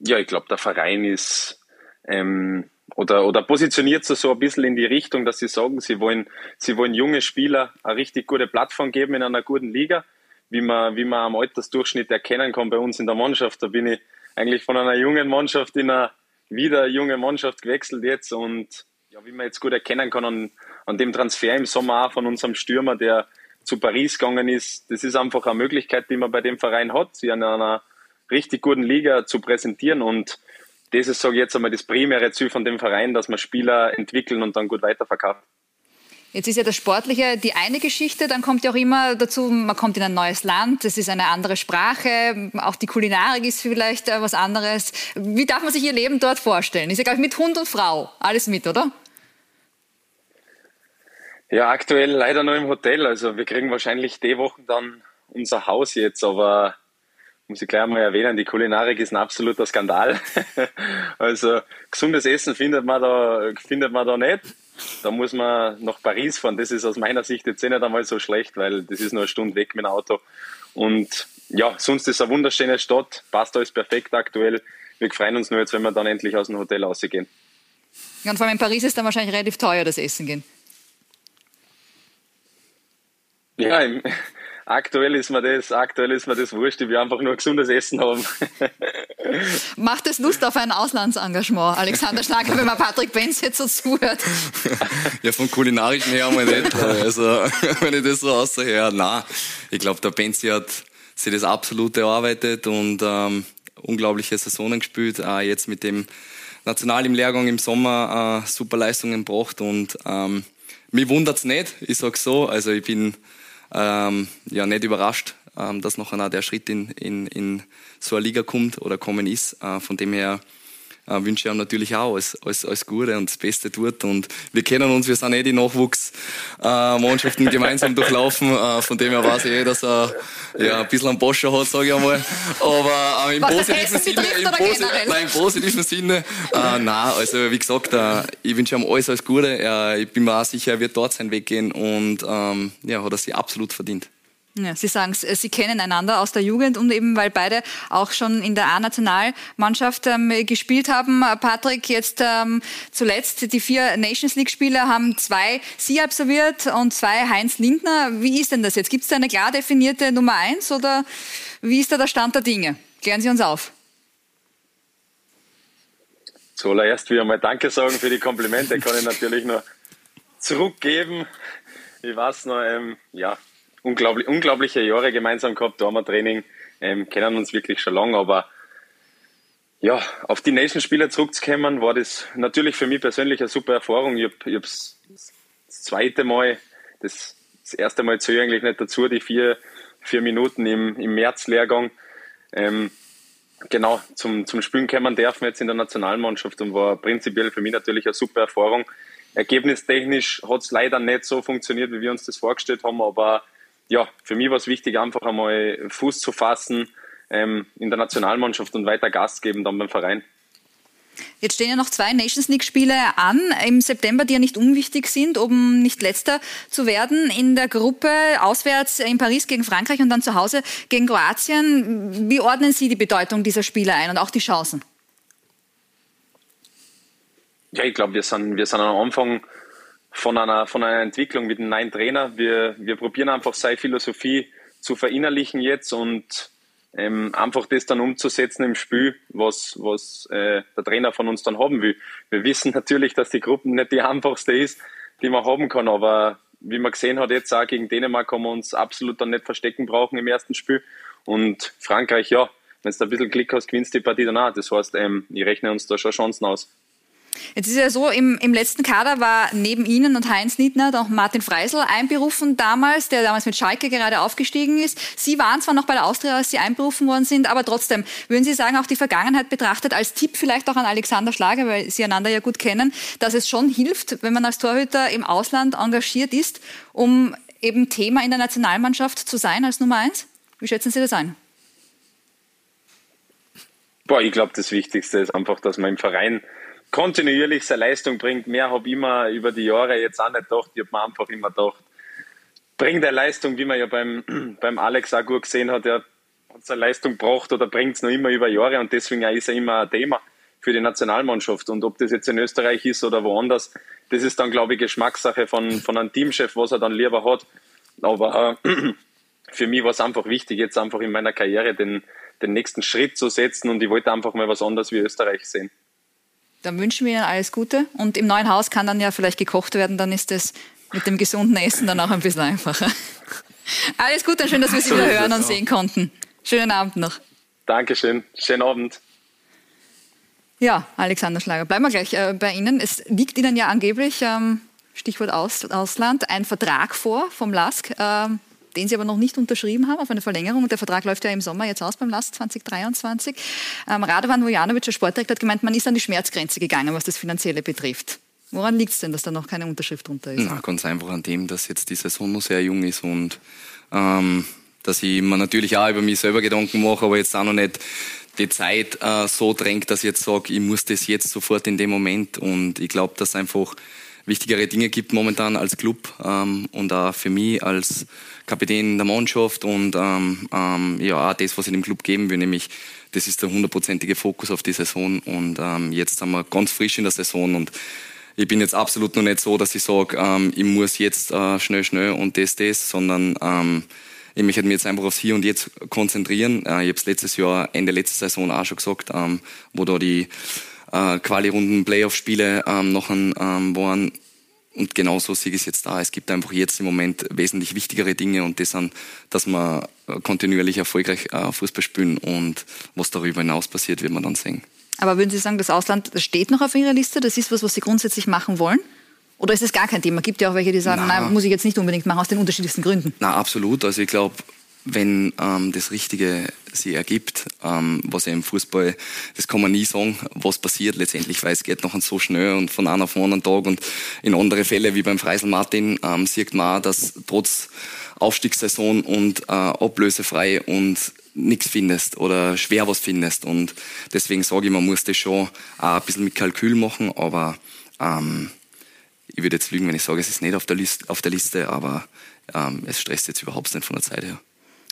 Speaker 7: Ja, ich glaube, der Verein ist ähm, oder, oder positioniert sich so ein bisschen in die Richtung, dass sie sagen, sie wollen, sie wollen junge Spieler eine richtig gute Plattform geben in einer guten Liga, wie man, wie man am Altersdurchschnitt erkennen kann bei uns in der Mannschaft. Da bin ich eigentlich von einer jungen Mannschaft in eine wieder junge Mannschaft gewechselt jetzt und Ja, wie man jetzt gut erkennen kann an, an dem Transfer im Sommer auch von unserem Stürmer, der zu Paris gegangen ist, das ist einfach eine Möglichkeit, die man bei dem Verein hat, sie in einer richtig guten Liga zu präsentieren und das ist, sage ich jetzt einmal, das primäre Ziel von dem Verein, dass man Spieler entwickeln und dann gut weiterverkaufen.
Speaker 4: Jetzt ist ja das Sportliche die eine Geschichte, dann kommt ja auch immer dazu, man kommt in ein neues Land, es ist eine andere Sprache, auch die Kulinarik ist vielleicht äh, was anderes. Wie darf man sich Ihr Leben dort vorstellen? Ist ja, glaube ich, mit Hund und Frau alles mit, oder?
Speaker 7: Ja, aktuell leider nur im Hotel. Also wir kriegen wahrscheinlich die Wochen dann unser Haus jetzt, aber muss ich gleich mal erwähnen, die Kulinarik ist ein absoluter Skandal. also gesundes Essen findet man da, findet man da nicht da muss man nach Paris fahren. Das ist aus meiner Sicht jetzt eh nicht einmal so schlecht, weil das ist nur eine Stunde weg mit dem Auto. Und ja, sonst ist es eine wunderschöne Stadt, passt alles perfekt aktuell. Wir freuen uns nur jetzt, wenn wir dann endlich aus dem Hotel rausgehen.
Speaker 4: Und vor allem in Paris ist dann wahrscheinlich relativ teuer, das Essen gehen.
Speaker 7: Ja, im, aktuell ist mir das, aktuell ist mir das wurscht. Ich will einfach nur gesundes Essen haben.
Speaker 4: Macht es Lust auf ein Auslandsengagement, Alexander Schlager, wenn man Patrick Benz jetzt so zuhört?
Speaker 6: Ja, vom kulinarischen her einmal nicht. Also, wenn ich das so außerher, nein. Ich glaube, der Benzi hat sich das absolut erarbeitet und ähm, unglaubliche Saisonen gespielt. Äh, jetzt mit dem National im Lehrgang im Sommer äh, super Leistungen gebracht und ähm, mich wundert's nicht, ich sag's so. Also ich bin ähm, ja nicht überrascht, ähm, dass noch einer der Schritt in, in, in so eine Liga kommt oder kommen ist. Äh, von dem her äh, wünsche ich ihm natürlich auch alles, alles, alles Gute und das Beste dort. Und wir kennen uns, wir sind eh die Nachwuchsmannschaften äh, gemeinsam durchlaufen. Äh, von dem her weiß ich eh, dass er ja, ein bisschen einen Boscher hat, sage ich einmal. Aber äh, im, positiven Sinne, im, Posi nein, im positiven Sinne, äh, nein, also wie gesagt, äh, ich wünsche ihm alles, alles Gute. Äh, ich bin mir auch sicher, er wird dort seinen Weg gehen und ähm, ja, hat er sich absolut verdient.
Speaker 4: Ja, Sie sagen es, Sie kennen einander aus der Jugend und eben, weil beide auch schon in der A-Nationalmannschaft ähm, gespielt haben. Patrick, jetzt ähm, zuletzt die vier Nations League-Spieler haben zwei Sie absolviert und zwei Heinz Lindner. Wie ist denn das jetzt? Gibt es da eine klar definierte Nummer eins oder wie ist da der Stand der Dinge? Klären Sie uns auf.
Speaker 7: Zuallererst wieder mal Danke sagen für die Komplimente, kann ich natürlich nur zurückgeben. Ich weiß noch, ähm, ja, unglaublich, unglaubliche Jahre gemeinsam gehabt, da haben wir Training, ähm, kennen uns wirklich schon lange, aber ja, auf die Nation-Spieler zurückzukommen, war das natürlich für mich persönlich eine super Erfahrung. Ich habe das zweite Mal, das, das erste Mal zähle ich eigentlich nicht dazu, die vier, vier Minuten im, im März-Lehrgang. Ähm, genau, zum, zum Spielen kommen dürfen jetzt in der Nationalmannschaft und war prinzipiell für mich natürlich eine super Erfahrung. Ergebnistechnisch hat es leider nicht so funktioniert, wie wir uns das vorgestellt haben, aber ja, für mich war es wichtig, einfach einmal Fuß zu fassen ähm, in der Nationalmannschaft und weiter Gas geben dann beim Verein.
Speaker 4: Jetzt stehen ja noch zwei Nations League-Spiele an im September, die ja nicht unwichtig sind, um nicht letzter zu werden in der Gruppe. Auswärts in Paris gegen Frankreich und dann zu Hause gegen Kroatien. Wie ordnen Sie die Bedeutung dieser Spiele ein und auch die Chancen?
Speaker 7: Ja, ich glaube, wir sind, wir sind am Anfang von einer, von einer Entwicklung mit einem neuen Trainer. Wir, wir probieren einfach seine Philosophie zu verinnerlichen jetzt und ähm, einfach das dann umzusetzen im Spiel, was, was äh, der Trainer von uns dann haben will. Wir wissen natürlich, dass die Gruppe nicht die einfachste ist, die man haben kann, aber wie man gesehen hat, jetzt auch gegen Dänemark haben wir uns absolut dann nicht verstecken brauchen im ersten Spiel. Und Frankreich, ja, wenn du ein bisschen Glück hast, gewinnst die Partie danach. Das heißt, ähm, ich rechne uns da schon Chancen aus.
Speaker 4: Jetzt ist ja so, im, im letzten Kader war neben Ihnen und Heinz Niedner noch Martin Freisel einberufen damals, der damals mit Schalke gerade aufgestiegen ist. Sie waren zwar noch bei der Austria, als Sie einberufen worden sind, aber trotzdem, würden Sie sagen, auch die Vergangenheit betrachtet, als Tipp vielleicht auch an Alexander Schlager, weil Sie einander ja gut kennen, dass es schon hilft, wenn man als Torhüter im Ausland engagiert ist, um eben Thema in der Nationalmannschaft zu sein als Nummer eins? Wie schätzen Sie das ein?
Speaker 7: Boah, ich glaube, das Wichtigste ist einfach, dass man im Verein kontinuierlich seine Leistung bringt. Mehr habe ich immer über die Jahre jetzt auch nicht gedacht. Ich habe mir einfach immer gedacht, bringt er Leistung, wie man ja beim, beim Alex auch gut gesehen hat, er hat seine Leistung gebracht oder bringt es noch immer über Jahre und deswegen ist er immer ein Thema für die Nationalmannschaft. Und ob das jetzt in Österreich ist oder woanders, das ist dann, glaube ich, Geschmackssache von, von einem Teamchef, was er dann lieber hat. Aber äh, für mich war es einfach wichtig, jetzt einfach in meiner Karriere den, den nächsten Schritt zu setzen und ich wollte einfach mal was anderes wie Österreich sehen.
Speaker 4: Dann wünschen wir Ihnen alles Gute. Und im neuen Haus kann dann ja vielleicht gekocht werden, dann ist es mit dem gesunden Essen dann auch ein bisschen einfacher. Alles Gute, schön, dass wir Sie wieder hören und sehen konnten. Schönen Abend noch.
Speaker 7: Dankeschön. Schönen Abend.
Speaker 4: Ja, Alexander Schlager, bleiben wir gleich äh, bei Ihnen. Es liegt Ihnen ja angeblich, ähm, Stichwort Aus, Ausland, ein Vertrag vor vom LASK, ähm, den Sie aber noch nicht unterschrieben haben auf eine Verlängerung. Der Vertrag läuft ja im Sommer jetzt aus beim LASK 2023. Ähm, Radovan Vujanovic, der Sportdirektor, hat gemeint, man ist an die Schmerzgrenze gegangen, was das Finanzielle betrifft. Woran liegt es denn, dass da noch keine Unterschrift drunter ist?
Speaker 6: Na, ganz einfach an dem, dass jetzt die Saison noch sehr jung ist und ähm, dass ich mir natürlich auch über mich selber Gedanken mache, aber jetzt auch noch nicht die Zeit äh, so drängt, dass ich jetzt sage, ich muss das jetzt sofort in dem Moment. Und ich glaube, dass einfach wichtigere Dinge gibt momentan als Club ähm, und auch für mich als Kapitän der Mannschaft und ähm, ähm, ja auch das, was ich dem Club geben will, nämlich das ist der hundertprozentige Fokus auf die Saison und ähm, jetzt sind wir ganz frisch in der Saison und ich bin jetzt absolut noch nicht so, dass ich sage, ähm, ich muss jetzt äh, schnell, schnell und das, das, sondern ähm, ich möchte mich jetzt einfach aufs Hier und Jetzt konzentrieren. Äh, ich habe es letztes Jahr, Ende letzter Saison auch schon gesagt, ähm, wo da die äh, Quali-Runden Playoff-Spiele ähm, noch ein, ähm, waren. Und genauso sehe ich es jetzt da. Es gibt einfach jetzt im Moment wesentlich wichtigere Dinge und das sind, dass wir kontinuierlich erfolgreich äh, Fußball spielen und was darüber hinaus passiert, wird man dann sehen.
Speaker 4: Aber würden Sie sagen, das Ausland steht noch auf Ihrer Liste? Das ist was, was Sie grundsätzlich machen wollen? Oder ist es gar kein Thema? Gibt ja auch welche, die sagen, nein, muss ich jetzt nicht unbedingt machen, aus den unterschiedlichsten Gründen.
Speaker 6: Na, absolut. Also ich glaube, wenn ähm, das Richtige sich ergibt, ähm, was ja im Fußball, das kann man nie sagen, was passiert. Letztendlich, weil es geht noch so schnell und von einem auf den anderen Tag. Und in andere Fälle wie beim Freisel Martin ähm, sieht man auch, dass trotz Aufstiegssaison und äh, ablösefrei und nichts findest oder schwer was findest. Und deswegen sage ich, man muss das schon auch ein bisschen mit Kalkül machen, aber ähm, ich würde jetzt lügen, wenn ich sage, es ist nicht auf der, Liste, auf der Liste aber ähm, es stresst jetzt überhaupt nicht von der Zeit her.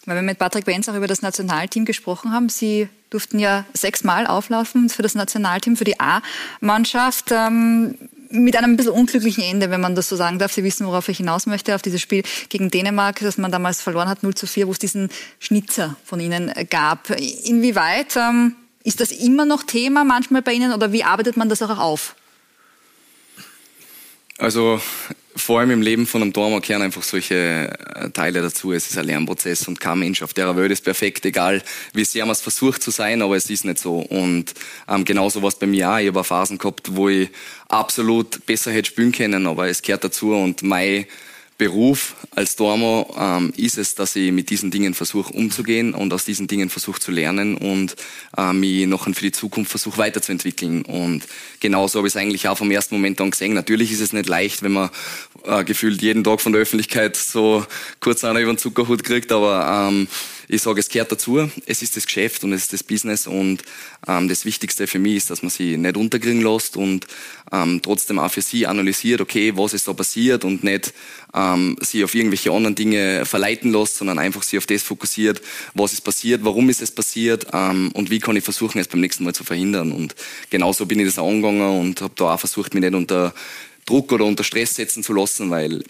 Speaker 4: Weil wir mit Patrick Benz auch über das Nationalteam gesprochen haben. Sie durften ja sechsmal auflaufen für das Nationalteam, für die A-Mannschaft. Ähm, mit einem ein bisschen unglücklichen Ende, wenn man das so sagen darf. Sie wissen, worauf ich hinaus möchte, auf dieses Spiel gegen Dänemark, das man damals verloren hat, 0 zu 4, wo es diesen Schnitzer von Ihnen gab. Inwieweit ähm, ist das immer noch Thema manchmal bei Ihnen oder wie arbeitet man das auch auf?
Speaker 6: Also vor allem im Leben von einem Dormer kehren einfach solche äh, Teile dazu. Es ist ein Lernprozess und kein Mensch auf der Welt ist perfekt, egal wie sehr man es versucht zu sein, aber es ist nicht so. Und ähm, genauso war es bei mir auch. Ich habe Phasen gehabt, wo ich absolut besser hätte spielen können, aber es gehört dazu und mein Beruf als Dormer ähm, ist es, dass ich mit diesen Dingen versuche umzugehen und aus diesen Dingen versuche zu lernen und äh, mich noch für die Zukunft versuche weiterzuentwickeln. Und genauso habe ich es eigentlich auch vom ersten Moment an gesehen. Natürlich ist es nicht leicht, wenn man äh, gefühlt jeden Tag von der Öffentlichkeit so kurz einer über den Zuckerhut kriegt, aber ähm, ich sage, es gehört dazu. Es ist das Geschäft und es ist das Business und ähm, das Wichtigste für mich ist, dass man sie nicht unterkriegen lässt und ähm, trotzdem auch für sie analysiert, okay, was ist da passiert und nicht ähm, sie auf irgendwelche anderen Dinge verleiten lässt, sondern einfach sie auf das fokussiert, was ist passiert, warum ist es passiert ähm, und wie kann ich versuchen, es beim nächsten Mal zu verhindern. Und genauso bin ich das angegangen und habe da auch versucht, mich nicht unter Druck oder unter Stress setzen zu lassen, weil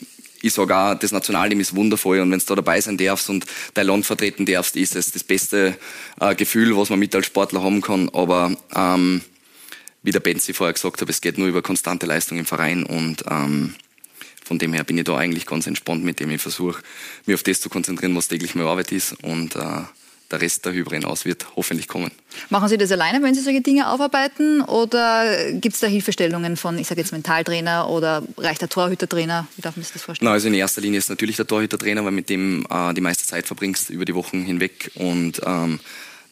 Speaker 6: ich sage auch, das Nationalteam ist wundervoll und wenn du da dabei sein darfst und dein Land vertreten darfst, ist es das beste äh, Gefühl, was man mit als Sportler haben kann. Aber ähm, wie der Benzi vorher gesagt hat, es geht nur über konstante Leistung im Verein und ähm, von dem her bin ich da eigentlich ganz entspannt mit dem ich versuche, mich auf das zu konzentrieren, was täglich meine Arbeit ist und äh, der Rest darüber hinaus wird hoffentlich kommen.
Speaker 4: Machen Sie das alleine, wenn Sie solche Dinge aufarbeiten oder gibt es da Hilfestellungen von, ich sage jetzt Mentaltrainer oder reicht der Torhütertrainer? Wie darf man sich das vorstellen?
Speaker 6: Na, also in erster Linie ist natürlich der Torhütertrainer, weil mit dem äh, die meiste Zeit verbringst über die Wochen hinweg und ähm,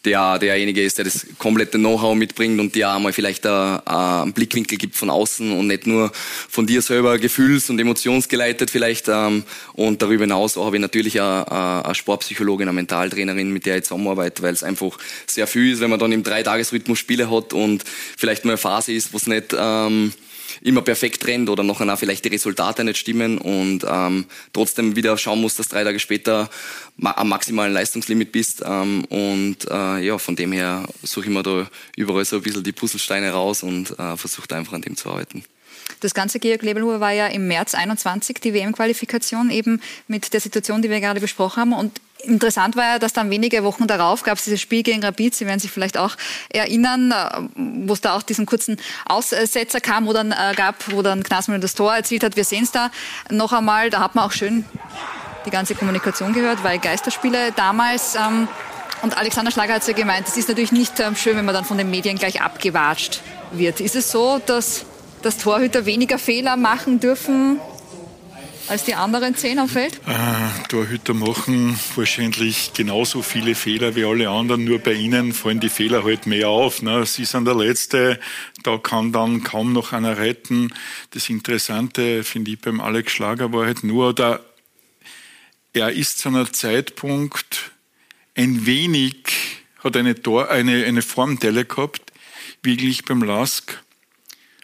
Speaker 6: der derjenige ist, der das komplette Know-how mitbringt und dir einmal vielleicht einen Blickwinkel gibt von außen und nicht nur von dir selber gefühls- und emotionsgeleitet vielleicht. Ähm, und darüber hinaus habe ich natürlich eine Sportpsychologin, eine Mentaltrainerin, mit der ich zusammenarbeite, weil es einfach sehr viel ist, wenn man dann im Dreitagesrhythmus Spiele hat und vielleicht mal eine Phase ist, wo es nicht... Immer perfekt rennt oder nachher auch vielleicht die Resultate nicht stimmen und ähm, trotzdem wieder schauen muss, dass drei Tage später am maximalen Leistungslimit bist. Ähm, und äh, ja, von dem her suche ich mir da überall so ein bisschen die Puzzlesteine raus und äh, versuche einfach an dem zu arbeiten.
Speaker 4: Das ganze Georg Lebelhuber war ja im März 21 die WM-Qualifikation eben mit der Situation, die wir gerade besprochen haben. Und interessant war ja, dass dann wenige Wochen darauf gab es dieses Spiel gegen Rapid, Sie werden sich vielleicht auch erinnern, äh, wo es da auch diesen kurzen Aussetzer kam, wo dann äh, gab, wo dann Knasmüller das Tor erzielt hat. Wir sehen es da noch einmal, da hat man auch schön die ganze Kommunikation gehört, weil Geisterspiele damals ähm, und Alexander Schlager hat es ja gemeint, es ist natürlich nicht ähm, schön, wenn man dann von den Medien gleich abgewatscht wird. Ist es so, dass, dass Torhüter weniger Fehler machen dürfen als die anderen zehn am Feld?
Speaker 5: Äh, Torhüter machen wahrscheinlich genauso viele Fehler wie alle anderen, nur bei ihnen fallen die Fehler halt mehr auf. Ne? Sie sind der Letzte, da kann dann kaum noch einer retten. Das Interessante, finde ich, beim Alex Schlager war halt nur, da, er ist zu einem Zeitpunkt ein wenig, hat eine, Tor, eine, eine Formdelle gehabt, wie ich beim Lask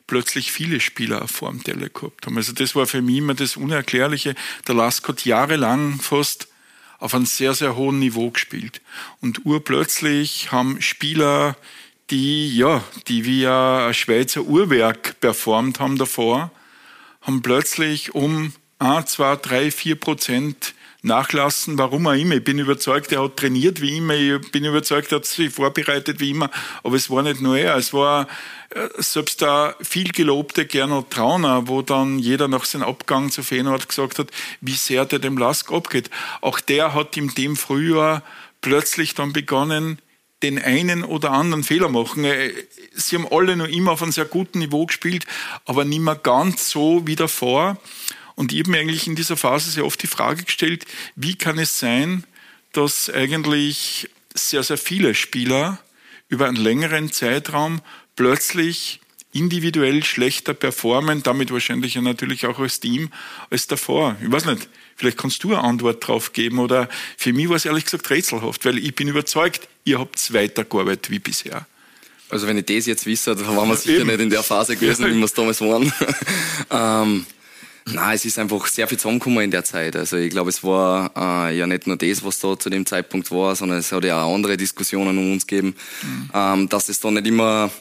Speaker 5: plötzlich viele Spieler eine Formdelle gehabt haben. Also das war für mich immer das Unerklärliche. Der Lask hat jahrelang fast auf einem sehr, sehr hohen Niveau gespielt. Und urplötzlich haben Spieler, die, ja, die wie ein Schweizer Uhrwerk performt haben davor, haben plötzlich um 1, 2, 3, 4 Prozent nachlassen, warum auch immer. Ich bin überzeugt, er hat trainiert wie immer, ich bin überzeugt, er hat sich vorbereitet wie immer, aber es war nicht nur er, es war äh, selbst der viel gelobte Gernot Trauner, wo dann jeder nach seinem Abgang zu Feyenoord gesagt hat, wie sehr der dem Lask abgeht. Auch der hat in dem Frühjahr plötzlich dann begonnen, den einen oder anderen Fehler machen. Äh, sie haben alle noch immer auf einem sehr guten Niveau gespielt, aber nicht mehr ganz so wie davor. Und ich habe mir eigentlich in dieser Phase sehr oft die Frage gestellt, wie kann es sein, dass eigentlich sehr, sehr viele Spieler über einen längeren Zeitraum plötzlich individuell schlechter performen, damit wahrscheinlich ja natürlich auch als Team, als davor. Ich weiß nicht, vielleicht kannst du eine Antwort drauf geben oder für mich war es ehrlich gesagt rätselhaft, weil ich bin überzeugt, ihr habt weitergearbeitet wie bisher.
Speaker 6: Also wenn ich das jetzt wisse, dann waren wir sicher Eben. nicht in der Phase gewesen, wie wir es damals waren. ähm, Nein, es ist einfach sehr viel zusammengekommen in der Zeit. Also ich glaube, es war äh, ja nicht nur das, was da zu dem Zeitpunkt war, sondern es hat ja auch andere Diskussionen um uns gegeben, mhm. ähm, dass es da nicht immer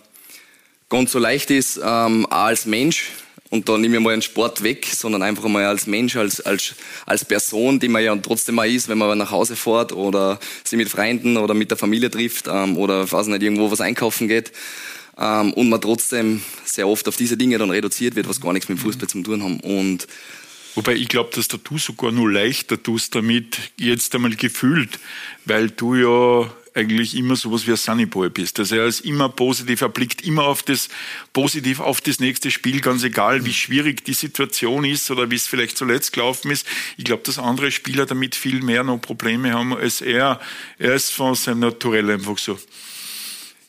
Speaker 6: ganz so leicht ist, ähm, auch als Mensch, und da nehme ich mal einen Sport weg, sondern einfach mal als Mensch, als, als, als Person, die man ja trotzdem mal ist, wenn man nach Hause fährt oder sich mit Freunden oder mit der Familie trifft ähm, oder weiß nicht, irgendwo was einkaufen geht ähm, und man trotzdem sehr oft auf diese Dinge dann reduziert wird, was gar nichts mit dem Fußball zu tun haben. Und
Speaker 5: Wobei ich glaube, dass du sogar nur leichter tust damit, jetzt einmal gefühlt, weil du ja eigentlich immer sowas wie ein Sunnyboy bist. Also er ist immer positiv, er blickt immer auf das, positiv auf das nächste Spiel, ganz egal, wie schwierig die Situation ist oder wie es vielleicht zuletzt gelaufen ist. Ich glaube, dass andere Spieler damit viel mehr noch Probleme haben als er. Er ist von seinem Naturell einfach so.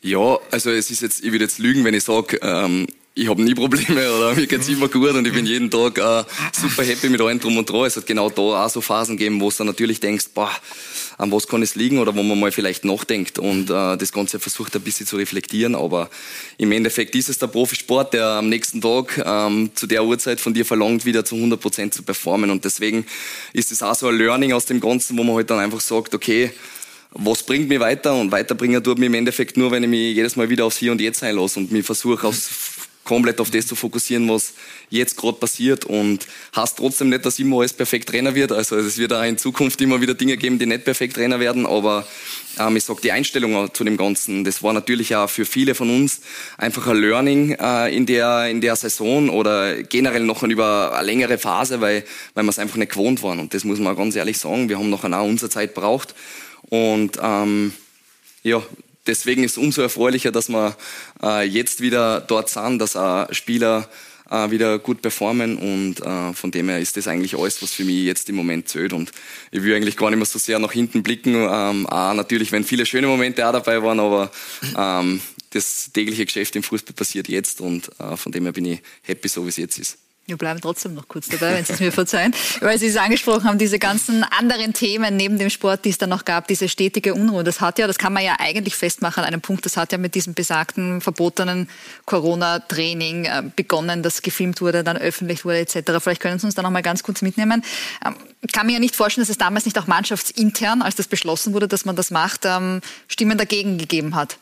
Speaker 6: Ja, also es ist jetzt, ich würde jetzt lügen, wenn ich sage, ähm, ich habe nie Probleme oder mir geht's immer gut und ich bin jeden Tag äh, super happy mit allem drum und dran. Es hat genau da auch so Phasen gegeben, wo du natürlich denkst, boah, an was kann es liegen oder wo man mal vielleicht nachdenkt und äh, das Ganze versucht ein bisschen zu reflektieren. Aber im Endeffekt ist es der Profisport, der am nächsten Tag ähm, zu der Uhrzeit von dir verlangt, wieder zu 100 Prozent zu performen. Und deswegen ist es auch so ein Learning aus dem Ganzen, wo man halt dann einfach sagt, okay, was bringt mich weiter? Und weiterbringen tut mich im Endeffekt nur, wenn ich mich jedes Mal wieder aufs Hier und Jetzt einlasse und mich versuche, komplett auf das zu fokussieren, was jetzt gerade passiert. Und heißt trotzdem nicht, dass immer alles perfekt Trainer wird. Also es wird auch in Zukunft immer wieder Dinge geben, die nicht perfekt Trainer werden. Aber ähm, ich sage, die Einstellung zu dem Ganzen, das war natürlich auch für viele von uns einfach ein Learning äh, in, der, in der Saison oder generell noch über eine längere Phase, weil, weil wir es einfach nicht gewohnt waren. Und das muss man ganz ehrlich sagen. Wir haben noch auch unsere Zeit braucht. Und ähm, ja, deswegen ist es umso erfreulicher, dass wir äh, jetzt wieder dort sind, dass auch Spieler äh, wieder gut performen und äh, von dem her ist das eigentlich alles, was für mich jetzt im Moment zählt und ich will eigentlich gar nicht mehr so sehr nach hinten blicken. Ähm, auch natürlich, wenn viele schöne Momente auch dabei waren, aber ähm, das tägliche Geschäft im Fußball passiert jetzt und äh, von dem her bin ich happy, so wie es jetzt ist.
Speaker 4: Wir bleiben trotzdem noch kurz dabei, wenn Sie es mir verzeihen, weil Sie es angesprochen haben, diese ganzen anderen Themen neben dem Sport, die es dann noch gab, diese stetige Unruhe. Das hat ja, das kann man ja eigentlich festmachen an einem Punkt, das hat ja mit diesem besagten verbotenen Corona-Training äh, begonnen, das gefilmt wurde, dann öffentlich wurde etc. Vielleicht können Sie uns da noch mal ganz kurz mitnehmen. Ähm, ich kann mir ja nicht vorstellen, dass es damals nicht auch mannschaftsintern, als das beschlossen wurde, dass man das macht, ähm, Stimmen dagegen gegeben hat.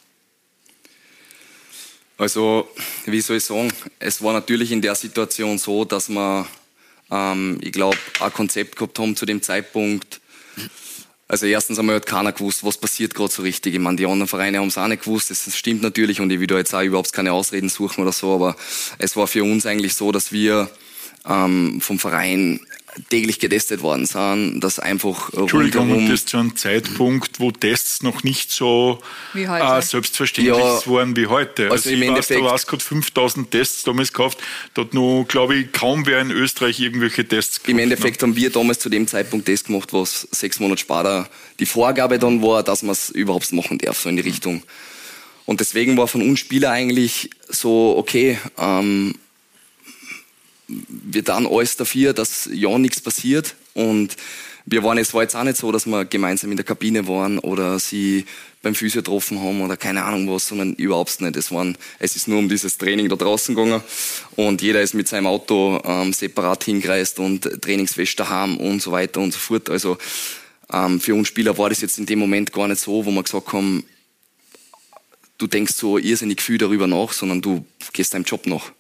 Speaker 6: Also, wie soll ich sagen, es war natürlich in der Situation so, dass wir, ähm, ich glaube, ein Konzept gehabt haben zu dem Zeitpunkt, Also erstens einmal hat keiner gewusst, was passiert gerade so richtig. Ich meine, die anderen Vereine haben es auch nicht gewusst. Das stimmt natürlich und ich will da jetzt auch überhaupt keine Ausreden suchen oder so, aber es war für uns eigentlich so, dass wir ähm, vom Verein täglich getestet worden sind, dass einfach
Speaker 5: Entschuldigung, und das zu einem Zeitpunkt, wo Tests noch nicht so äh, selbstverständlich ja, waren wie heute. Also, also im ich Endeffekt, weiß, da war es 5000 Tests damals gekauft, da hat noch, glaube ich, kaum wer in Österreich irgendwelche Tests
Speaker 6: gemacht. Im Endeffekt haben wir damals zu dem Zeitpunkt Tests gemacht, was sechs Monate später die Vorgabe dann war, dass man es überhaupt machen darf, so in die Richtung. Und deswegen war von uns Spieler eigentlich so, okay, ähm, wir tun alles dafür, dass ja nichts passiert. Und wir waren, es war jetzt auch nicht so, dass wir gemeinsam in der Kabine waren oder sie beim Physio getroffen haben oder keine Ahnung was, sondern überhaupt nicht. Es, waren, es ist nur um dieses Training da draußen gegangen und jeder ist mit seinem Auto ähm, separat hingereist und Trainingswäsche daheim und so weiter und so fort. Also ähm, für uns Spieler war das jetzt in dem Moment gar nicht so, wo wir gesagt haben, du denkst so irrsinnig viel darüber nach, sondern du gehst deinem Job nach.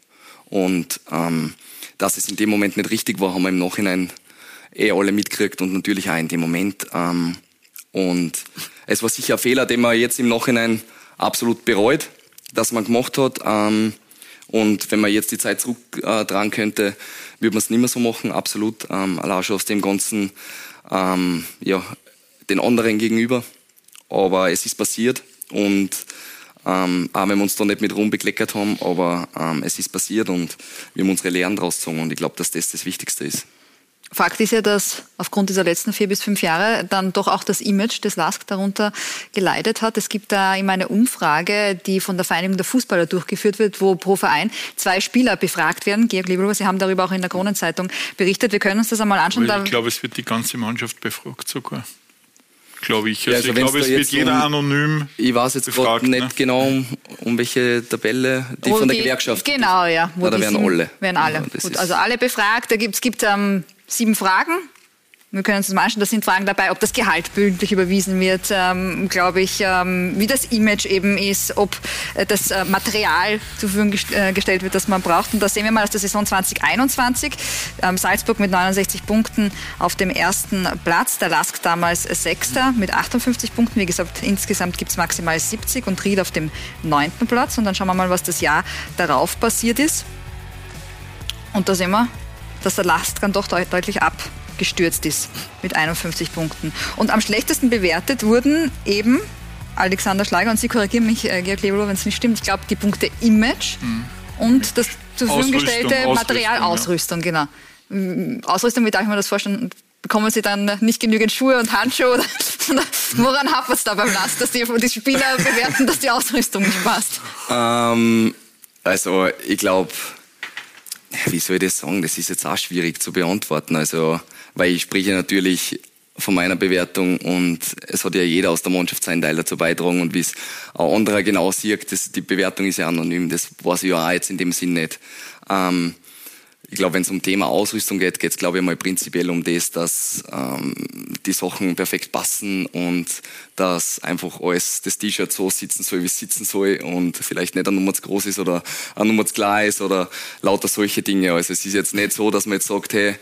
Speaker 6: Und ähm, dass es in dem Moment nicht richtig war, haben wir im Nachhinein eh alle mitgekriegt und natürlich auch in dem Moment. Ähm, und es war sicher ein Fehler, den man jetzt im Nachhinein absolut bereut, dass man gemacht hat. Ähm, und wenn man jetzt die Zeit zurück äh, könnte, würde man es nicht mehr so machen, absolut. Ähm, allein schon aus dem ganzen, ähm, ja, den anderen gegenüber. Aber es ist passiert und ähm, auch wenn wir uns da nicht mit Ruhm bekleckert haben, aber ähm, es ist passiert und wir haben unsere Lehren daraus gezogen und ich glaube, dass das das Wichtigste ist.
Speaker 4: Fakt ist ja, dass aufgrund dieser letzten vier bis fünf Jahre dann doch auch das Image des LASK darunter geleitet hat. Es gibt da immer eine Umfrage, die von der Vereinigung der Fußballer durchgeführt wird, wo pro Verein zwei Spieler befragt werden. Georg Lieberloh, Sie haben darüber auch in der Kronenzeitung berichtet. Wir können uns das einmal anschauen.
Speaker 5: ich glaube, es wird die ganze Mannschaft befragt sogar glaube ich. Also, ja, also ich glaube, es wird jeder um, anonym.
Speaker 6: Ich weiß jetzt gerade nicht ne? genau, um, um, welche Tabelle, die Wo von der die, Gewerkschaft.
Speaker 4: Genau, ja.
Speaker 6: Wo da werden alle.
Speaker 4: Werden alle. Ja, Gut, also alle befragt. Da gibt, es gibt ähm, sieben Fragen wir können uns das mal anschauen, da sind Fragen dabei, ob das Gehalt pünktlich überwiesen wird, ähm, glaube ich, ähm, wie das Image eben ist, ob äh, das äh, Material zur Verfügung gest äh, gestellt wird, das man braucht. Und da sehen wir mal aus der Saison 2021, ähm, Salzburg mit 69 Punkten auf dem ersten Platz, der Lask damals Sechster mit 58 Punkten. Wie gesagt, insgesamt gibt es maximal 70 und Ried auf dem neunten Platz. Und dann schauen wir mal, was das Jahr darauf passiert ist. Und da sehen wir, dass der Last dann doch deut deutlich ab gestürzt ist mit 51 Punkten. Und am schlechtesten bewertet wurden eben Alexander Schlager und Sie korrigieren mich, äh, Georg Lebelo, wenn es nicht stimmt. Ich glaube, die Punkte Image mhm. und das zur Verfügung gestellte Material, Ausrüstung, ja. genau. Ausrüstung, wie darf ich mir das vorstellen? Bekommen Sie dann nicht genügend Schuhe und Handschuhe? woran hapert es da beim Last, dass die, die, Spieler bewerten, dass die Ausrüstung nicht passt?
Speaker 6: Ähm, also, ich glaube, wie soll ich das sagen? Das ist jetzt auch schwierig zu beantworten. Also, weil ich spreche natürlich von meiner Bewertung und es hat ja jeder aus der Mannschaft seinen Teil dazu beitragen und wie es ein anderer genau sieht, das, die Bewertung ist ja anonym, das weiß ich ja auch jetzt in dem Sinn nicht. Ähm, ich glaube, wenn es um Thema Ausrüstung geht, geht es, glaube ich, mal prinzipiell um das, dass ähm, die Sachen perfekt passen und dass einfach alles, das T-Shirt so sitzen soll, wie es sitzen soll und vielleicht nicht eine Nummer zu groß ist oder eine Nummer zu klein ist oder lauter solche Dinge. Also es ist jetzt nicht so, dass man jetzt sagt, hey,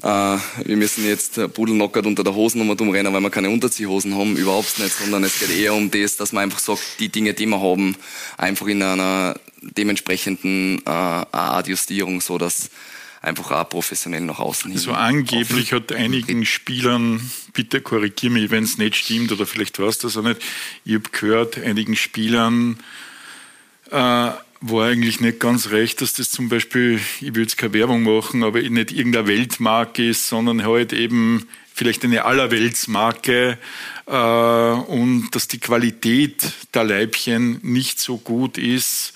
Speaker 6: wir müssen jetzt pudelnockert unter der Hosennummer rumrennen, weil wir keine Unterziehhosen haben, überhaupt nicht, sondern es geht eher um das, dass man einfach sagt, die Dinge, die wir haben, einfach in einer dementsprechenden äh, Adjustierung, so dass einfach auch professionell nach außen
Speaker 5: hin. Also angeblich hat einigen Spielern, bitte korrigiere mich, wenn es nicht stimmt oder vielleicht weißt du das auch nicht, ich habe gehört, einigen Spielern äh, war eigentlich nicht ganz recht, dass das zum Beispiel, ich will jetzt keine Werbung machen, aber nicht irgendeine Weltmarke ist, sondern halt eben vielleicht eine Allerweltsmarke äh, und dass die Qualität der Leibchen nicht so gut ist.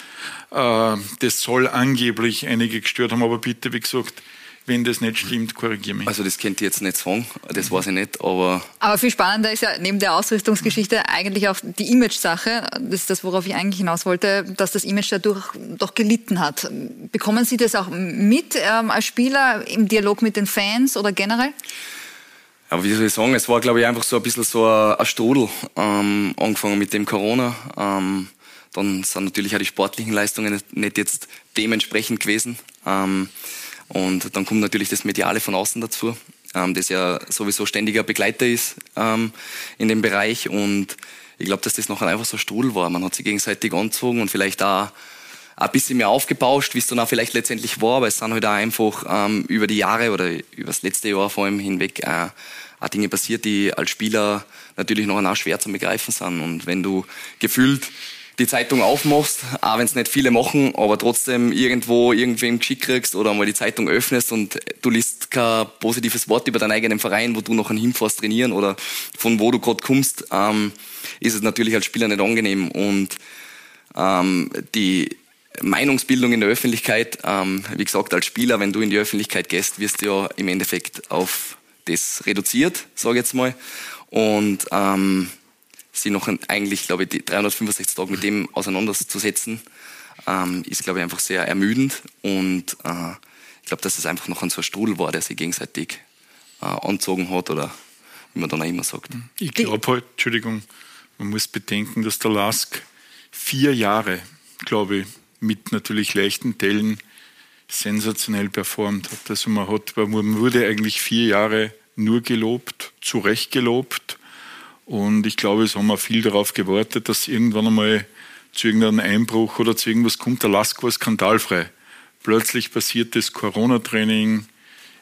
Speaker 5: Äh, das soll angeblich einige gestört haben, aber bitte, wie gesagt, wenn das nicht stimmt, korrigiere mich.
Speaker 6: Also das könnt ihr jetzt nicht sagen, das weiß ich nicht, aber...
Speaker 4: Aber viel spannender ist ja neben der Ausrüstungsgeschichte eigentlich auch die Image-Sache, das ist das, worauf ich eigentlich hinaus wollte, dass das Image dadurch doch gelitten hat. Bekommen Sie das auch mit ähm, als Spieler im Dialog mit den Fans oder generell?
Speaker 6: Aber wie soll ich sagen, es war glaube ich einfach so ein bisschen so ein, ein Strudel, ähm, angefangen mit dem Corona. Ähm, dann sind natürlich auch die sportlichen Leistungen nicht jetzt dementsprechend gewesen. Ähm, und dann kommt natürlich das Mediale von außen dazu. ähm, das ja sowieso ständiger Begleiter ist ähm, in dem Bereich. Und ich glaube, dass das noch einfach so Strudel war. Man hat sich gegenseitig angezogen und vielleicht auch ein bisschen mehr aufgebauscht, wie es dann auch vielleicht letztendlich war, aber es sind halt auch einfach ähm, über die Jahre oder über das letzte Jahr vor allem hinweg äh, auch Dinge passiert, die als Spieler natürlich noch schwer zu begreifen sind. Und wenn du gefühlt die Zeitung aufmachst, auch wenn es nicht viele machen, aber trotzdem irgendwo irgendwem geschickt kriegst oder mal die Zeitung öffnest und du liest kein positives Wort über deinen eigenen Verein, wo du noch hinfährst trainieren oder von wo du gerade kommst, ähm, ist es natürlich als Spieler nicht angenehm. Und ähm, die Meinungsbildung in der Öffentlichkeit, ähm, wie gesagt, als Spieler, wenn du in die Öffentlichkeit gehst, wirst du ja im Endeffekt auf das reduziert, sage ich jetzt mal. Und ähm, sie noch eigentlich, glaube ich, die 365 Tage mit dem auseinanderzusetzen, ähm, ist, glaube ich, einfach sehr ermüdend. Und äh, ich glaube, dass es einfach noch ein so Strudel war, der sich gegenseitig äh, anzogen hat oder wie man dann auch immer sagt.
Speaker 5: Ich glaube halt, Entschuldigung, man muss bedenken, dass der Lask vier Jahre, glaube ich, mit natürlich leichten Teilen sensationell performt hat. Also man, hat, man wurde eigentlich vier Jahre nur gelobt, zu Recht gelobt. Und ich glaube, es haben wir viel darauf gewartet, dass irgendwann einmal zu irgendeinem Einbruch oder zu irgendwas kommt. Der Lask war skandalfrei. Plötzlich passiert das Corona-Training,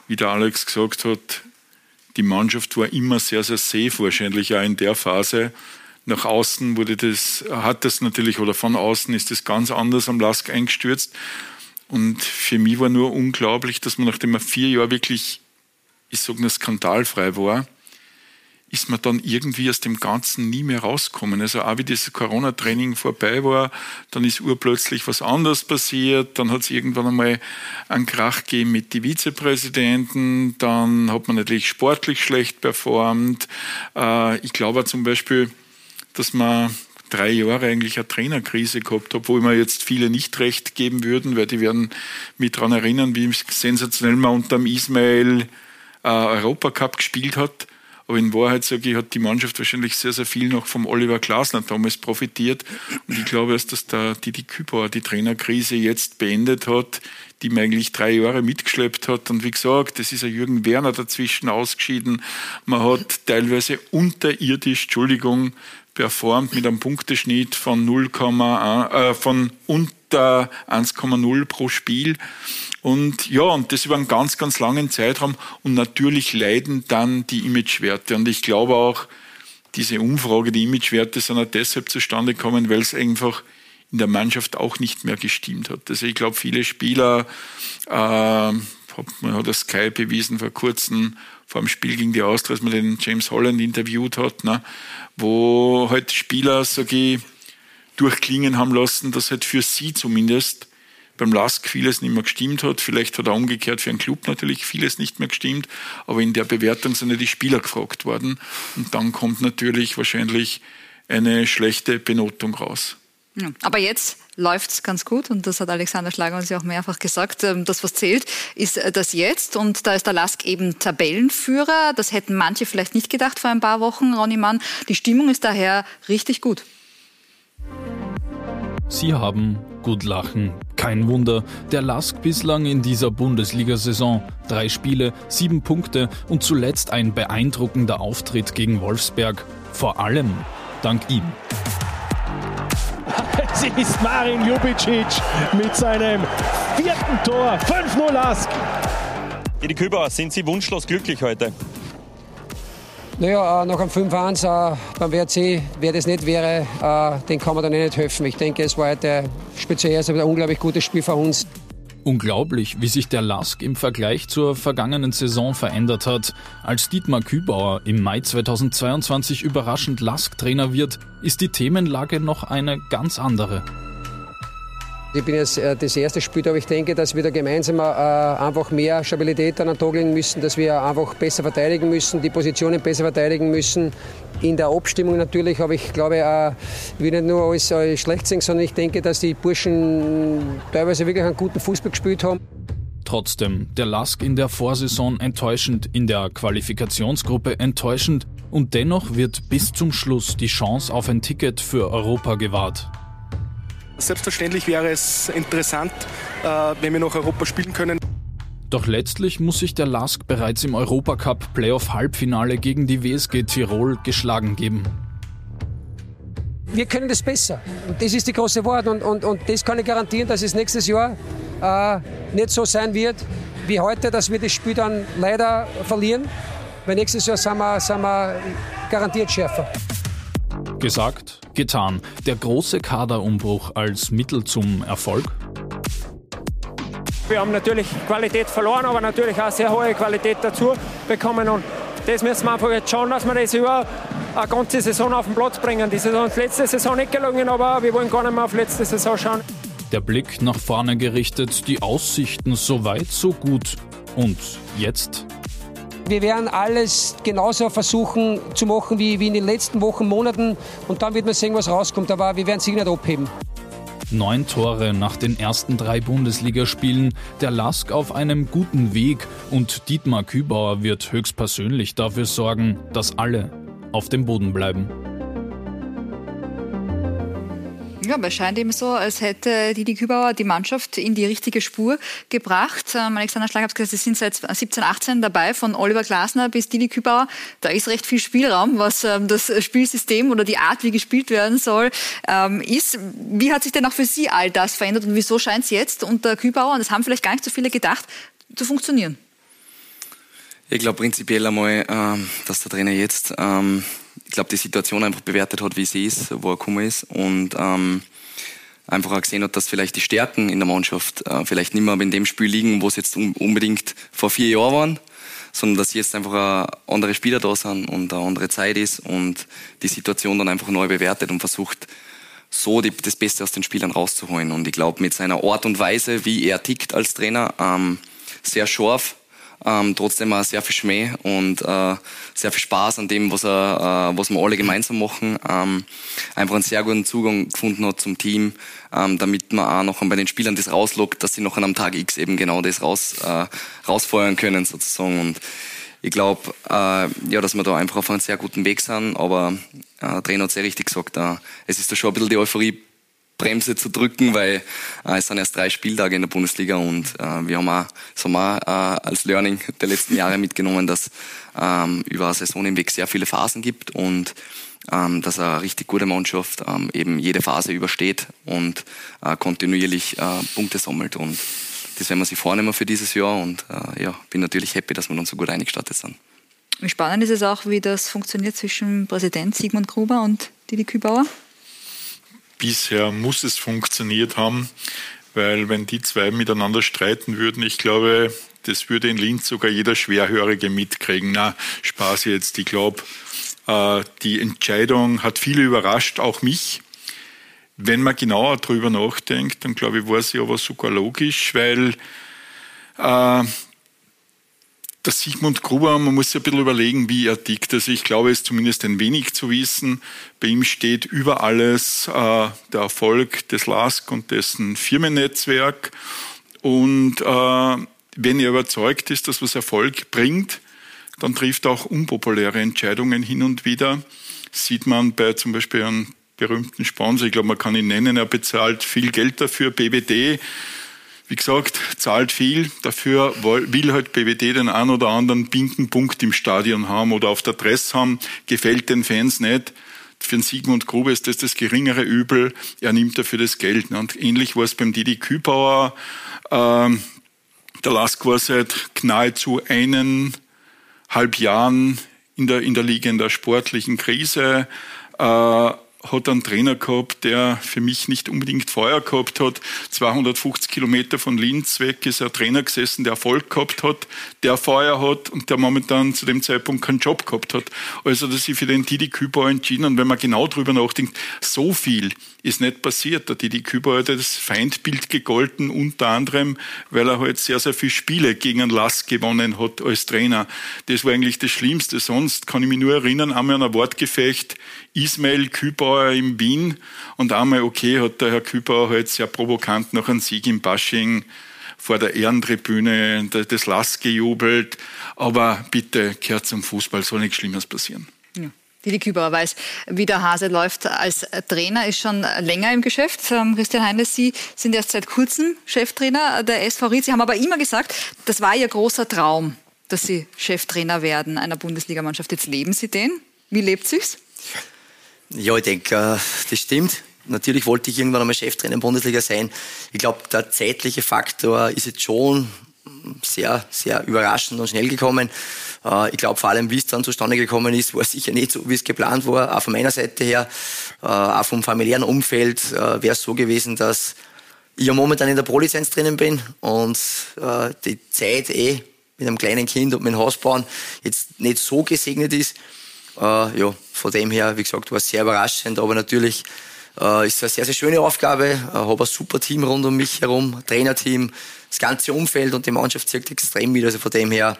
Speaker 5: wie der Alex gesagt hat. Die Mannschaft war immer sehr, sehr safe, wahrscheinlich auch in der Phase. Nach außen wurde das, hat das natürlich, oder von außen ist das ganz anders am Lask eingestürzt. Und für mich war nur unglaublich, dass man, nachdem er vier Jahre wirklich, ich sage nur, skandalfrei war, ist man dann irgendwie aus dem Ganzen nie mehr rausgekommen. Also auch wie das Corona-Training vorbei war, dann ist urplötzlich was anderes passiert, dann hat es irgendwann einmal einen Krach gegeben mit den Vizepräsidenten, dann hat man natürlich sportlich schlecht performt. Äh, ich glaube zum Beispiel, dass man drei Jahre eigentlich eine Trainerkrise gehabt, obwohl mir jetzt viele nicht recht geben würden, weil die werden mich daran erinnern, wie sensationell man unter dem Ismail äh, Europacup gespielt hat. Aber in Wahrheit sage ich, hat die Mannschaft wahrscheinlich sehr, sehr viel noch vom Oliver Glasner damals profitiert. Und ich glaube dass der Didi Kübauer die Trainerkrise jetzt beendet hat, die man eigentlich drei Jahre mitgeschleppt hat. Und wie gesagt, es ist ein Jürgen Werner dazwischen ausgeschieden. Man hat teilweise unterirdisch, Entschuldigung, performt mit einem Punkteschnitt von 0,1, äh, von unter 1,0 pro Spiel. Und ja, und das über einen ganz, ganz langen Zeitraum. Und natürlich leiden dann die Imagewerte. Und ich glaube auch, diese Umfrage, die Imagewerte sind auch deshalb zustande gekommen, weil es einfach in der Mannschaft auch nicht mehr gestimmt hat. Also ich glaube, viele Spieler, äh, man hat das Sky bewiesen vor kurzem, vor dem Spiel gegen die Austria, als man den James Holland interviewt hat, ne, wo halt Spieler, sage ich, durchklingen haben lassen, dass halt für sie zumindest beim Lask vieles nicht mehr gestimmt hat. Vielleicht hat er umgekehrt für einen Club natürlich vieles nicht mehr gestimmt, aber in der Bewertung sind ja die Spieler gefragt worden. Und dann kommt natürlich wahrscheinlich eine schlechte Benotung raus.
Speaker 4: Aber jetzt läuft es ganz gut und das hat Alexander Schlager uns ja auch mehrfach gesagt. Ähm, das, was zählt, ist äh, das Jetzt und da ist der Lask eben Tabellenführer. Das hätten manche vielleicht nicht gedacht vor ein paar Wochen, Ronny Mann. Die Stimmung ist daher richtig gut.
Speaker 8: Sie haben gut lachen. Kein Wunder, der Lask bislang in dieser Bundesliga-Saison. Drei Spiele, sieben Punkte und zuletzt ein beeindruckender Auftritt gegen Wolfsberg. Vor allem dank ihm.
Speaker 9: Es ist Marin Jubicic mit seinem vierten Tor. 5-0 Lask.
Speaker 10: Die Küber, sind Sie wunschlos glücklich heute?
Speaker 11: Naja, äh, nach einem 5-1 äh, beim WRC, wer das nicht wäre, äh, den kann man dann nicht helfen. Ich denke, es war heute speziell ein unglaublich gutes Spiel für uns.
Speaker 8: Unglaublich, wie sich der Lask im Vergleich zur vergangenen Saison verändert hat. Als Dietmar Kübauer im Mai 2022 überraschend Lask-Trainer wird, ist die Themenlage noch eine ganz andere.
Speaker 11: Ich bin jetzt äh, das erste Spiel, aber ich denke, dass wir da gemeinsam äh, einfach mehr Stabilität an den Tag legen müssen, dass wir einfach besser verteidigen müssen, die Positionen besser verteidigen müssen. In der Abstimmung natürlich, aber ich glaube, äh, ich will nicht nur alles schlecht sehen, sondern ich denke, dass die Burschen teilweise wirklich einen guten Fußball gespielt haben.
Speaker 8: Trotzdem, der Lask in der Vorsaison enttäuschend, in der Qualifikationsgruppe enttäuschend und dennoch wird bis zum Schluss die Chance auf ein Ticket für Europa gewahrt.
Speaker 12: Selbstverständlich wäre es interessant, äh, wenn wir noch Europa spielen können.
Speaker 8: Doch letztlich muss sich der LASK bereits im Europacup Playoff Halbfinale gegen die WSG Tirol geschlagen geben.
Speaker 11: Wir können das besser. Und das ist die große Wahrheit. Und, und, und das kann ich garantieren, dass es nächstes Jahr äh, nicht so sein wird wie heute, dass wir das Spiel dann leider verlieren. Weil nächstes Jahr sind wir, sind wir garantiert schärfer.
Speaker 8: Gesagt, getan. Der große Kaderumbruch als Mittel zum Erfolg?
Speaker 9: Wir haben natürlich Qualität verloren, aber natürlich auch sehr hohe Qualität dazu bekommen. Und das müssen wir einfach jetzt schauen, dass wir das über eine ganze Saison auf den Platz bringen. Die Saison ist letzte Saison nicht gelungen, aber wir wollen gar nicht mehr auf letzte Saison schauen.
Speaker 8: Der Blick nach vorne gerichtet, die Aussichten so weit, so gut. Und jetzt?
Speaker 11: Wir werden alles genauso versuchen zu machen wie, wie in den letzten Wochen, Monaten. Und dann wird man sehen, was rauskommt. Aber wir werden sich nicht abheben.
Speaker 8: Neun Tore nach den ersten drei Bundesligaspielen, der Lask auf einem guten Weg und Dietmar Kübauer wird höchstpersönlich dafür sorgen, dass alle auf dem Boden bleiben.
Speaker 4: Ja, aber es scheint eben so, als hätte Didi Kübauer die Mannschaft in die richtige Spur gebracht. Ähm, Alexander Schlag hat gesagt, sie sind seit 17, 18 dabei, von Oliver Glasner bis Didi Kübauer. Da ist recht viel Spielraum, was ähm, das Spielsystem oder die Art, wie gespielt werden soll, ähm, ist. Wie hat sich denn auch für Sie all das verändert und wieso scheint es jetzt unter Kübauer, und das haben vielleicht gar nicht so viele gedacht, zu funktionieren?
Speaker 6: Ich glaube prinzipiell einmal, ähm, dass der Trainer jetzt ähm, ich glaube, die Situation einfach bewertet hat, wie sie ist, wo er gekommen ist und ähm, einfach auch gesehen hat, dass vielleicht die Stärken in der Mannschaft äh, vielleicht nicht mehr in dem Spiel liegen, wo es jetzt unbedingt vor vier Jahren waren, sondern dass jetzt einfach andere Spieler da sind und eine andere Zeit ist und die Situation dann einfach neu bewertet und versucht, so die, das Beste aus den Spielern rauszuholen. Und ich glaube, mit seiner Art und Weise, wie er tickt als Trainer, ähm, sehr scharf, ähm, trotzdem auch sehr viel Schmäh und äh, sehr viel Spaß an dem, was, er, äh, was wir alle gemeinsam machen. Ähm, einfach einen sehr guten Zugang gefunden hat zum Team, ähm, damit man auch noch bei den Spielern das rauslockt, dass sie noch an einem Tag X eben genau das raus, äh, rausfeuern können sozusagen. Und ich glaube, äh, ja, dass wir da einfach auf einem sehr guten Weg sind, aber äh, Trainer hat sehr richtig gesagt, äh, es ist da schon ein bisschen die Euphorie Bremse zu drücken, weil äh, es sind erst drei Spieltage in der Bundesliga und äh, wir haben auch, das haben auch, äh, als Learning der letzten Jahre mitgenommen, dass ähm, über eine Saison im Weg sehr viele Phasen gibt und ähm, dass eine richtig gute Mannschaft ähm, eben jede Phase übersteht und äh, kontinuierlich äh, Punkte sammelt und das werden wir sich vornehmen für dieses Jahr und äh, ja, bin natürlich happy, dass wir uns so gut eingestartet sind.
Speaker 4: Spannend ist es auch, wie das funktioniert zwischen Präsident Sigmund Gruber und Didi Kübauer?
Speaker 5: Bisher muss es funktioniert haben, weil wenn die zwei miteinander streiten würden, ich glaube, das würde in Linz sogar jeder Schwerhörige mitkriegen. Na, Spaß jetzt, ich glaube, äh, die Entscheidung hat viele überrascht, auch mich. Wenn man genauer drüber nachdenkt, dann glaube ich, war sie aber sogar logisch, weil der Sigmund Gruber, man muss sich ein bisschen überlegen, wie er tickt. Also ich glaube, es ist zumindest ein wenig zu wissen. Bei ihm steht über alles äh, der Erfolg des LASK und dessen Firmennetzwerk. Und äh, wenn er überzeugt ist, dass was Erfolg bringt, dann trifft er auch unpopuläre Entscheidungen hin und wieder. sieht man bei zum Beispiel einem berühmten Sponsor, ich glaube, man kann ihn nennen, er bezahlt viel Geld dafür, BBD wie gesagt, zahlt viel. Dafür will halt BWD den einen oder anderen pinken Punkt im Stadion haben oder auf der Dress haben. Gefällt den Fans nicht. Für den Sigmund Grube ist das das geringere Übel. Er nimmt dafür das Geld. Und ähnlich war es beim Didi Kübauer. Ähm, der Lask war seit nahezu eineinhalb Jahren in der, in der Liga in der sportlichen Krise. Äh, hat einen Trainer gehabt, der für mich nicht unbedingt Feuer gehabt hat. 250 Kilometer von Linz weg ist ein Trainer gesessen, der Erfolg gehabt hat, der Feuer hat und der momentan zu dem Zeitpunkt keinen Job gehabt hat. Also, dass ich für den Didi Kübauer entschieden und wenn man genau drüber nachdenkt, so viel ist nicht passiert. Der Didi Kübauer hat das Feindbild gegolten, unter anderem, weil er halt sehr, sehr viele Spiele gegen einen Lass gewonnen hat als Trainer. Das war eigentlich das Schlimmste. Sonst kann ich mich nur erinnern, einmal an ein Wortgefecht, Ismail Kübauer in Wien und einmal, okay, hat der Herr Kübauer halt sehr provokant nach einem Sieg im Bashing vor der Ehrentribüne das Lass gejubelt. Aber bitte, kehrt zum Fußball, soll nichts Schlimmes passieren.
Speaker 4: Didi Küberer weiß, wie der Hase läuft als Trainer, ist schon länger im Geschäft. Ähm, Christian Heinle, Sie sind erst seit kurzem Cheftrainer der SV Ried. Sie haben aber immer gesagt, das war Ihr großer Traum, dass Sie Cheftrainer werden einer Bundesligamannschaft. Jetzt leben Sie den. Wie lebt sich's?
Speaker 2: Ja, ich denke, äh, das stimmt. Natürlich wollte ich irgendwann einmal Cheftrainer in der Bundesliga sein. Ich glaube, der zeitliche Faktor ist jetzt schon sehr, sehr überraschend und schnell gekommen. Äh, ich glaube vor allem, wie es dann zustande gekommen ist, war sicher nicht so, wie es geplant war. Auch von meiner Seite her, äh, auch vom familiären Umfeld äh, wäre es so gewesen, dass ich ja momentan in der Pro-Lizenz drinnen bin und die Zeit eh mit einem kleinen Kind und mit dem Hausbauen jetzt nicht so gesegnet ist. ja, von dem her, wie gesagt, war es sehr überraschend, aber natürlich äh, ist eine sehr, sehr schöne Aufgabe. Ich habe ein super Team rund um mich herum, Trainerteam, das ganze Umfeld und die Mannschaft zirkt extrem mit. Also von dem her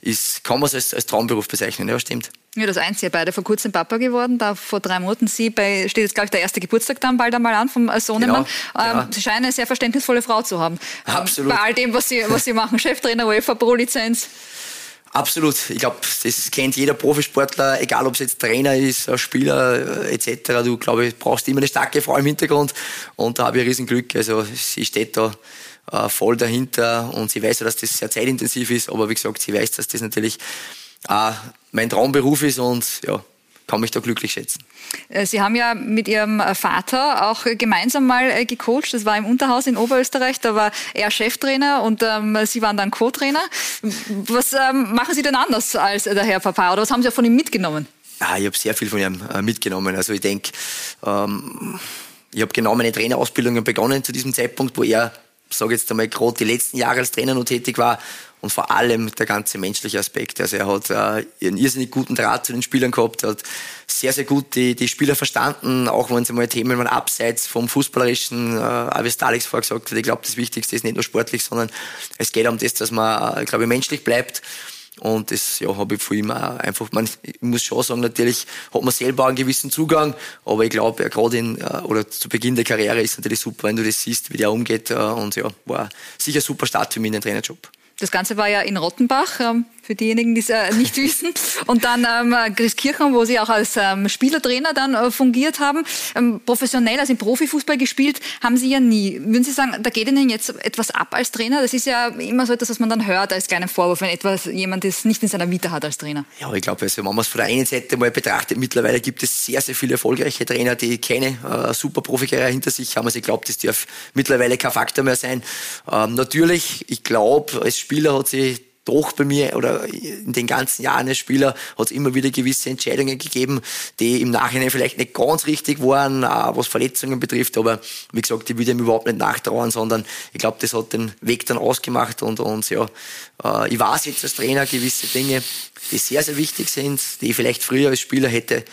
Speaker 2: ist, kann man es als, als Traumberuf bezeichnen, ja, stimmt.
Speaker 4: Ja, das Einzige, beide vor kurzem Papa geworden, da vor drei Monaten. Sie bei, steht jetzt, glaube ich, der erste Geburtstag dann bald einmal an vom Sohnemann. Genau, ähm, ja. Sie scheinen eine sehr verständnisvolle Frau zu haben.
Speaker 2: Absolut.
Speaker 4: Bei all dem, was Sie, was Sie machen. Cheftrainer, UEFA Pro-Lizenz.
Speaker 2: Absolut. Ich glaube, das kennt jeder Profisportler, egal ob es jetzt Trainer ist, Spieler äh, etc. Du, glaube ich, brauchst immer eine starke Frau im Hintergrund und da habe ich ein Riesenglück. Also sie steht da äh, voll dahinter und sie weiß ja, dass das sehr zeitintensiv ist, aber wie gesagt, sie weiß, dass das natürlich äh, mein Traumberuf ist und ja, kann mich da glücklich schätzen.
Speaker 4: Äh, Sie haben ja mit Ihrem Vater auch gemeinsam mal äh, gecoacht. Das war im Unterhaus in Oberösterreich. Da war er Cheftrainer und ähm, Sie waren dann Co-Trainer. Was ähm, machen Sie denn anders als der Herr Papa? Oder was haben Sie von ihm mitgenommen?
Speaker 2: Ah, ich habe sehr viel von ihm äh, mitgenommen. Also ich denke, ähm, ich habe genau meine Trainerausbildungen begonnen zu diesem Zeitpunkt, wo er, sage jetzt einmal, gerade die letzten Jahre als Trainer noch tätig war und vor allem der ganze menschliche Aspekt. Also er hat äh, einen irrsinnig guten Draht zu den Spielern gehabt, hat sehr, sehr gut die, die Spieler verstanden, auch wenn sie mal Themen waren abseits vom Fußballerischen, äh, wie es Alex vorher gesagt hat, ich glaube, das Wichtigste ist nicht nur sportlich, sondern es geht um das, dass man, äh, glaube ich, menschlich bleibt. Und das ja, habe ich von ihm auch einfach, man, ich muss schon sagen, natürlich hat man selber einen gewissen Zugang, aber ich glaube, gerade in, äh, oder zu Beginn der Karriere ist es natürlich super, wenn du das siehst, wie der umgeht. Äh, und ja, war sicher ein super Start für mich in den Trainerjob.
Speaker 4: Das Ganze war ja in Rottenbach, ähm, für diejenigen, die es äh, nicht wissen. Und dann ähm, Christkirchen, wo Sie auch als ähm, Spielertrainer dann äh, fungiert haben. professionell, also im Profifußball gespielt, haben Sie ja nie. Würden Sie sagen, da geht Ihnen jetzt etwas ab als Trainer? Das ist ja immer so etwas, was man dann hört als kleinen Vorwurf, wenn etwas jemand es nicht in seiner Vita hat als Trainer.
Speaker 2: Ja, ich glaube, also, wenn man es von der einen Seite mal betrachtet, mittlerweile gibt es sehr, sehr viele erfolgreiche Trainer, die keine äh, super Profikarriere hinter sich haben. Also ich glaube, das darf mittlerweile kein Faktor mehr sein. Ähm, natürlich, ich glaube, als Spieler hat sich doch bei mir oder in den ganzen Jahren als Spieler hat es immer wieder gewisse Entscheidungen gegeben, die im Nachhinein vielleicht nicht ganz richtig waren, was Verletzungen betrifft. Aber wie gesagt, ich will dem überhaupt nicht nachtrauern, sondern ich glaube, das hat den Weg dann ausgemacht und, und ja, äh, ich weiß jetzt als Trainer gewisse Dinge, die sehr, sehr wichtig sind, die ich vielleicht früher als Spieler hätte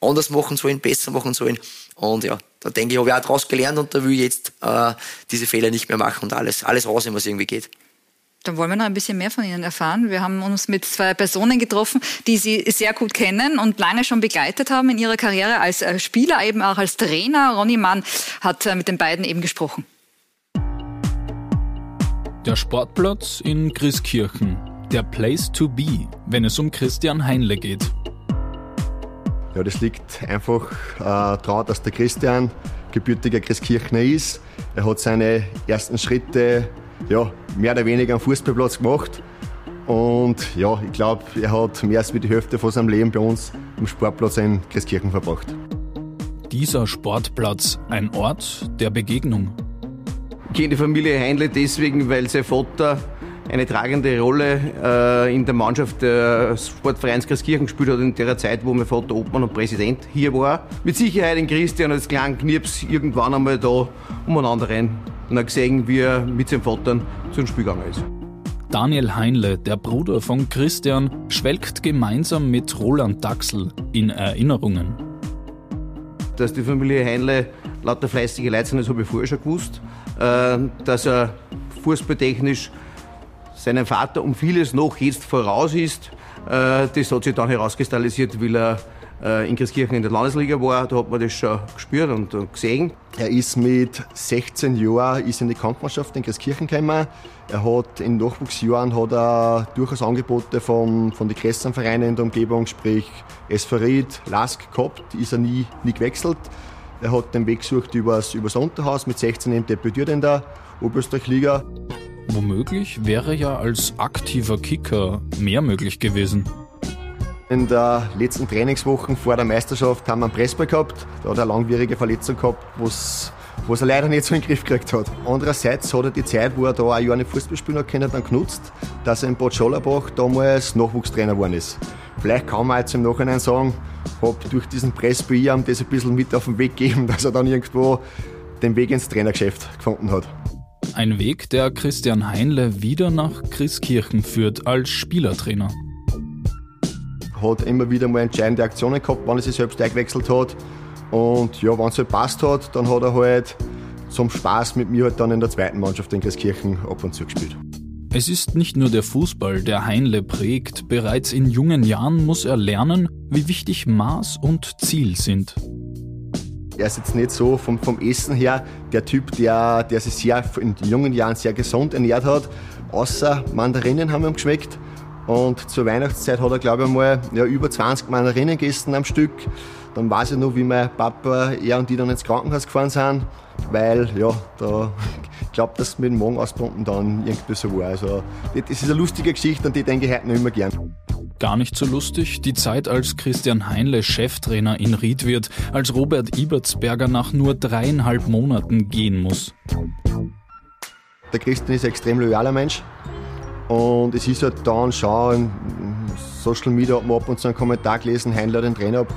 Speaker 2: anders machen sollen, besser machen sollen. Und ja, da denke ich, habe ich auch daraus gelernt und da will ich jetzt äh, diese Fehler nicht mehr machen und alles, alles rausnehmen, was irgendwie geht.
Speaker 4: Dann wollen wir noch ein bisschen mehr von Ihnen erfahren. Wir haben uns mit zwei Personen getroffen, die Sie sehr gut kennen und lange schon begleitet haben in Ihrer Karriere als äh, Spieler, eben auch als Trainer. Ronny Mann hat äh, mit den beiden eben gesprochen.
Speaker 8: Der Sportplatz in Grieskirchen. Der Place to be, wenn es um Christian Heinle geht.
Speaker 12: Ja, das liegt einfach äh, daran, dass der Christian gebürtiger Christkirchner ist. Er hat seine ersten Schritte ja, mehr oder weniger am Fußballplatz gemacht. Und ja, ich glaube, er hat mehr als die Hälfte von seinem Leben bei uns am Sportplatz in Christkirchen verbracht.
Speaker 8: Dieser Sportplatz ein Ort der Begegnung.
Speaker 13: Ich kenne die Familie Heinle deswegen, weil sein Vater eine tragende Rolle äh, in der Mannschaft des Sportvereins Christkirchen gespielt hat in der Zeit, wo mein Vater Obmann und Präsident hier war. Mit Sicherheit in Christian als kleinen Knirps irgendwann einmal da umeinander rein und hat gesehen, wie er mit seinem Vater zu einem Spiel gegangen ist.
Speaker 8: Daniel Heinle, der Bruder von Christian, schwelgt gemeinsam mit Roland Daxel in Erinnerungen.
Speaker 13: Dass die Familie Heinle lauter fleißige Leute sind, das habe ich vorher schon gewusst. Äh, dass er fußballtechnisch seinem Vater um vieles noch jetzt voraus ist, äh, das hat sich dann herauskristallisiert, weil er äh, in Christkirchen in der Landesliga war, da hat man das schon gespürt und gesehen.
Speaker 12: Er ist mit 16 Jahren ist in die Kampfmannschaft in Christkirchen gekommen. Er hat in Nachwuchsjahren hat er durchaus Angebote von, von den größeren Vereinen in der Umgebung, sprich Esferid, Lask gehabt, ist er nie, nie gewechselt. Er hat den Weg gesucht übers, übers Unterhaus, mit 16 eben debütiert in der Oberösterreich-Liga.
Speaker 8: Womöglich wäre ja als aktiver Kicker mehr möglich gewesen.
Speaker 12: In der letzten Trainingswoche vor der Meisterschaft haben wir einen Pressball gehabt. Da hat er eine langwierige Verletzung gehabt, was was er leider nicht so in den Griff gekriegt hat. Andererseits hat er die Zeit, wo er da ein Jahr nicht Fußball spielen hat können, dann genutzt, dass er in Bad Schollerbach damals Nachwuchstrainer geworden ist. Vielleicht kann man jetzt im Nachhinein sagen, habe durch diesen Pressspiel ihm das ein bisschen mit auf den Weg gegeben, dass er dann irgendwo den Weg ins Trainergeschäft gefunden hat.
Speaker 8: Ein Weg, der Christian Heinle wieder nach Christkirchen führt als Spielertrainer.
Speaker 12: Hat immer wieder mal entscheidende Aktionen gehabt, wann er sich selbst eingewechselt hat. Und ja, wenn es halt passt hat, dann hat er halt zum Spaß mit mir halt dann in der zweiten Mannschaft in Christkirchen ab und zu gespielt.
Speaker 8: Es ist nicht nur der Fußball, der Heinle prägt. Bereits in jungen Jahren muss er lernen, wie wichtig Maß und Ziel sind.
Speaker 12: Er ist jetzt nicht so vom, vom Essen her der Typ, der, der sich sehr in jungen Jahren sehr gesund ernährt hat. Außer Mandarinen haben ihm geschmeckt. Und zur Weihnachtszeit hat er, glaube ich, mal ja, über 20 Mandarinen gegessen am Stück. Dann weiß ich noch, wie mein Papa, er und die dann ins Krankenhaus gefahren sind, weil, ja, da, glaube, dass mit dem Magen auspumpen dann irgendwie so war. Also, das ist eine lustige Geschichte und die denke ich heute noch immer gern.
Speaker 8: Gar nicht so lustig, die Zeit, als Christian Heinle Cheftrainer in Ried wird, als Robert Ibertsberger nach nur dreieinhalb Monaten gehen muss.
Speaker 12: Der Christian ist ein extrem loyaler Mensch. Und es ist halt dann schon, Social Media hat man ab und zu einen Kommentar gelesen, Heinle den Trainer ab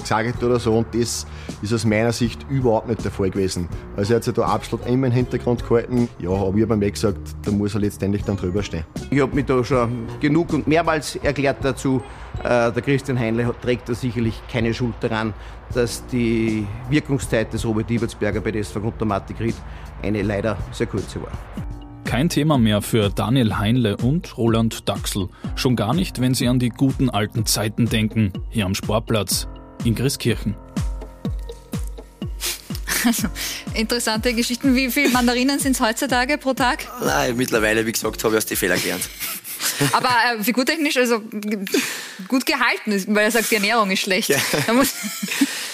Speaker 12: gesagt oder so. Und das ist aus meiner Sicht überhaupt nicht der Fall gewesen. Also er hat sich da absolut immer im Hintergrund gehalten. Ja, aber ich habe mir gesagt, da muss er letztendlich dann drüber stehen.
Speaker 13: Ich habe mich da schon genug und mehrmals erklärt dazu. Äh, der Christian Heinle trägt da sicherlich keine Schuld daran, dass die Wirkungszeit des Robert Ibertsberger bei der SV Grundamatik Ried eine leider sehr kurze war.
Speaker 8: Kein Thema mehr für Daniel Heinle und Roland Daxel. Schon gar nicht, wenn sie an die guten alten Zeiten denken, hier am Sportplatz in Christkirchen.
Speaker 4: Also, interessante Geschichten. Wie viele Mandarinen sind es heutzutage pro Tag?
Speaker 2: Nein, mittlerweile, wie gesagt, habe ich aus den Fehlern gelernt.
Speaker 4: Aber äh, figurtechnisch, also gut gehalten, weil er sagt, die Ernährung ist schlecht. Ja.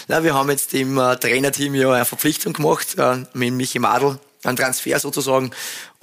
Speaker 2: Na, wir haben jetzt im äh, Trainerteam ja eine Verpflichtung gemacht äh, mit Michi Madl, ein Transfer sozusagen.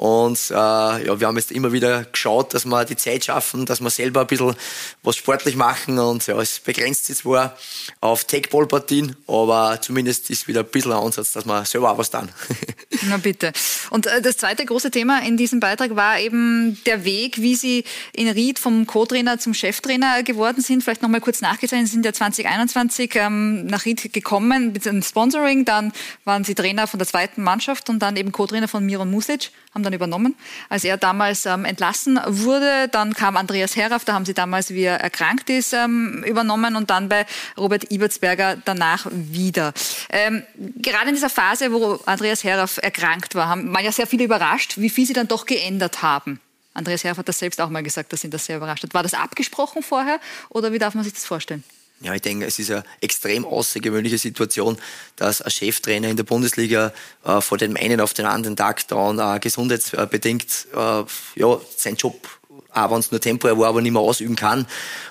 Speaker 2: Und äh, ja, wir haben jetzt immer wieder geschaut, dass wir die Zeit schaffen, dass wir selber ein bisschen was sportlich machen. Und ja, es begrenzt sich zwar auf Take-Ball-Partien, aber zumindest ist wieder ein bisschen ein Ansatz, dass wir selber auch was tun.
Speaker 4: Na bitte. Und äh, das zweite große Thema in diesem Beitrag war eben der Weg, wie Sie in Ried vom Co-Trainer zum Cheftrainer geworden sind. Vielleicht nochmal kurz nachgezeichnet, Sie sind ja 2021 ähm, nach Ried gekommen mit einem Sponsoring. Dann waren Sie Trainer von der zweiten Mannschaft und dann eben Co-Trainer von Miron Music, haben dann dann übernommen. Als er damals ähm, entlassen wurde, dann kam Andreas Heraff, da haben sie damals, wie er erkrankt ist, ähm, übernommen und dann bei Robert Ibertsberger danach wieder. Ähm, gerade in dieser Phase, wo Andreas Heraff erkrankt war, haben, waren ja sehr viele überrascht, wie viel sie dann doch geändert haben. Andreas Heraff hat das selbst auch mal gesagt, dass ihn das sehr überrascht hat. War das abgesprochen vorher oder wie darf man sich das vorstellen?
Speaker 2: Ja, ich denke, es ist eine extrem außergewöhnliche Situation, dass ein Cheftrainer in der Bundesliga äh, von dem einen auf den anderen Tag dann äh, gesundheitsbedingt äh, ja, seinen Job, auch wenn es nur temporär war, aber nicht mehr ausüben kann.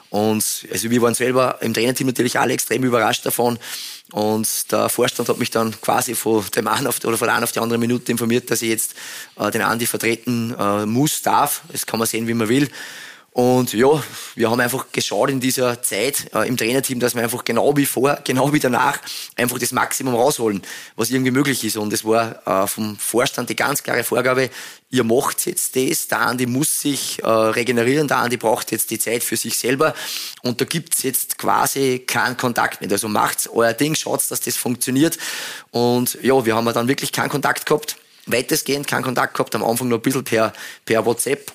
Speaker 2: Und also wir waren selber im Trainerteam natürlich alle extrem überrascht davon. Und der Vorstand hat mich dann quasi von dem einen auf, oder von der einen auf die andere Minute informiert, dass ich jetzt äh, den Andi vertreten äh, muss, darf. Das kann man sehen, wie man will. Und ja, wir haben einfach geschaut in dieser Zeit äh, im Trainerteam, dass wir einfach genau wie vor, genau wie danach einfach das Maximum rausholen, was irgendwie möglich ist. Und es war äh, vom Vorstand die ganz klare Vorgabe, ihr macht jetzt das, der Andi muss sich äh, regenerieren, der Andi braucht jetzt die Zeit für sich selber und da gibt's jetzt quasi keinen Kontakt mehr. Also macht's euer Ding, schaut, dass das funktioniert. Und ja, wir haben dann wirklich keinen Kontakt gehabt, weitestgehend keinen Kontakt gehabt, am Anfang nur ein bisschen per, per WhatsApp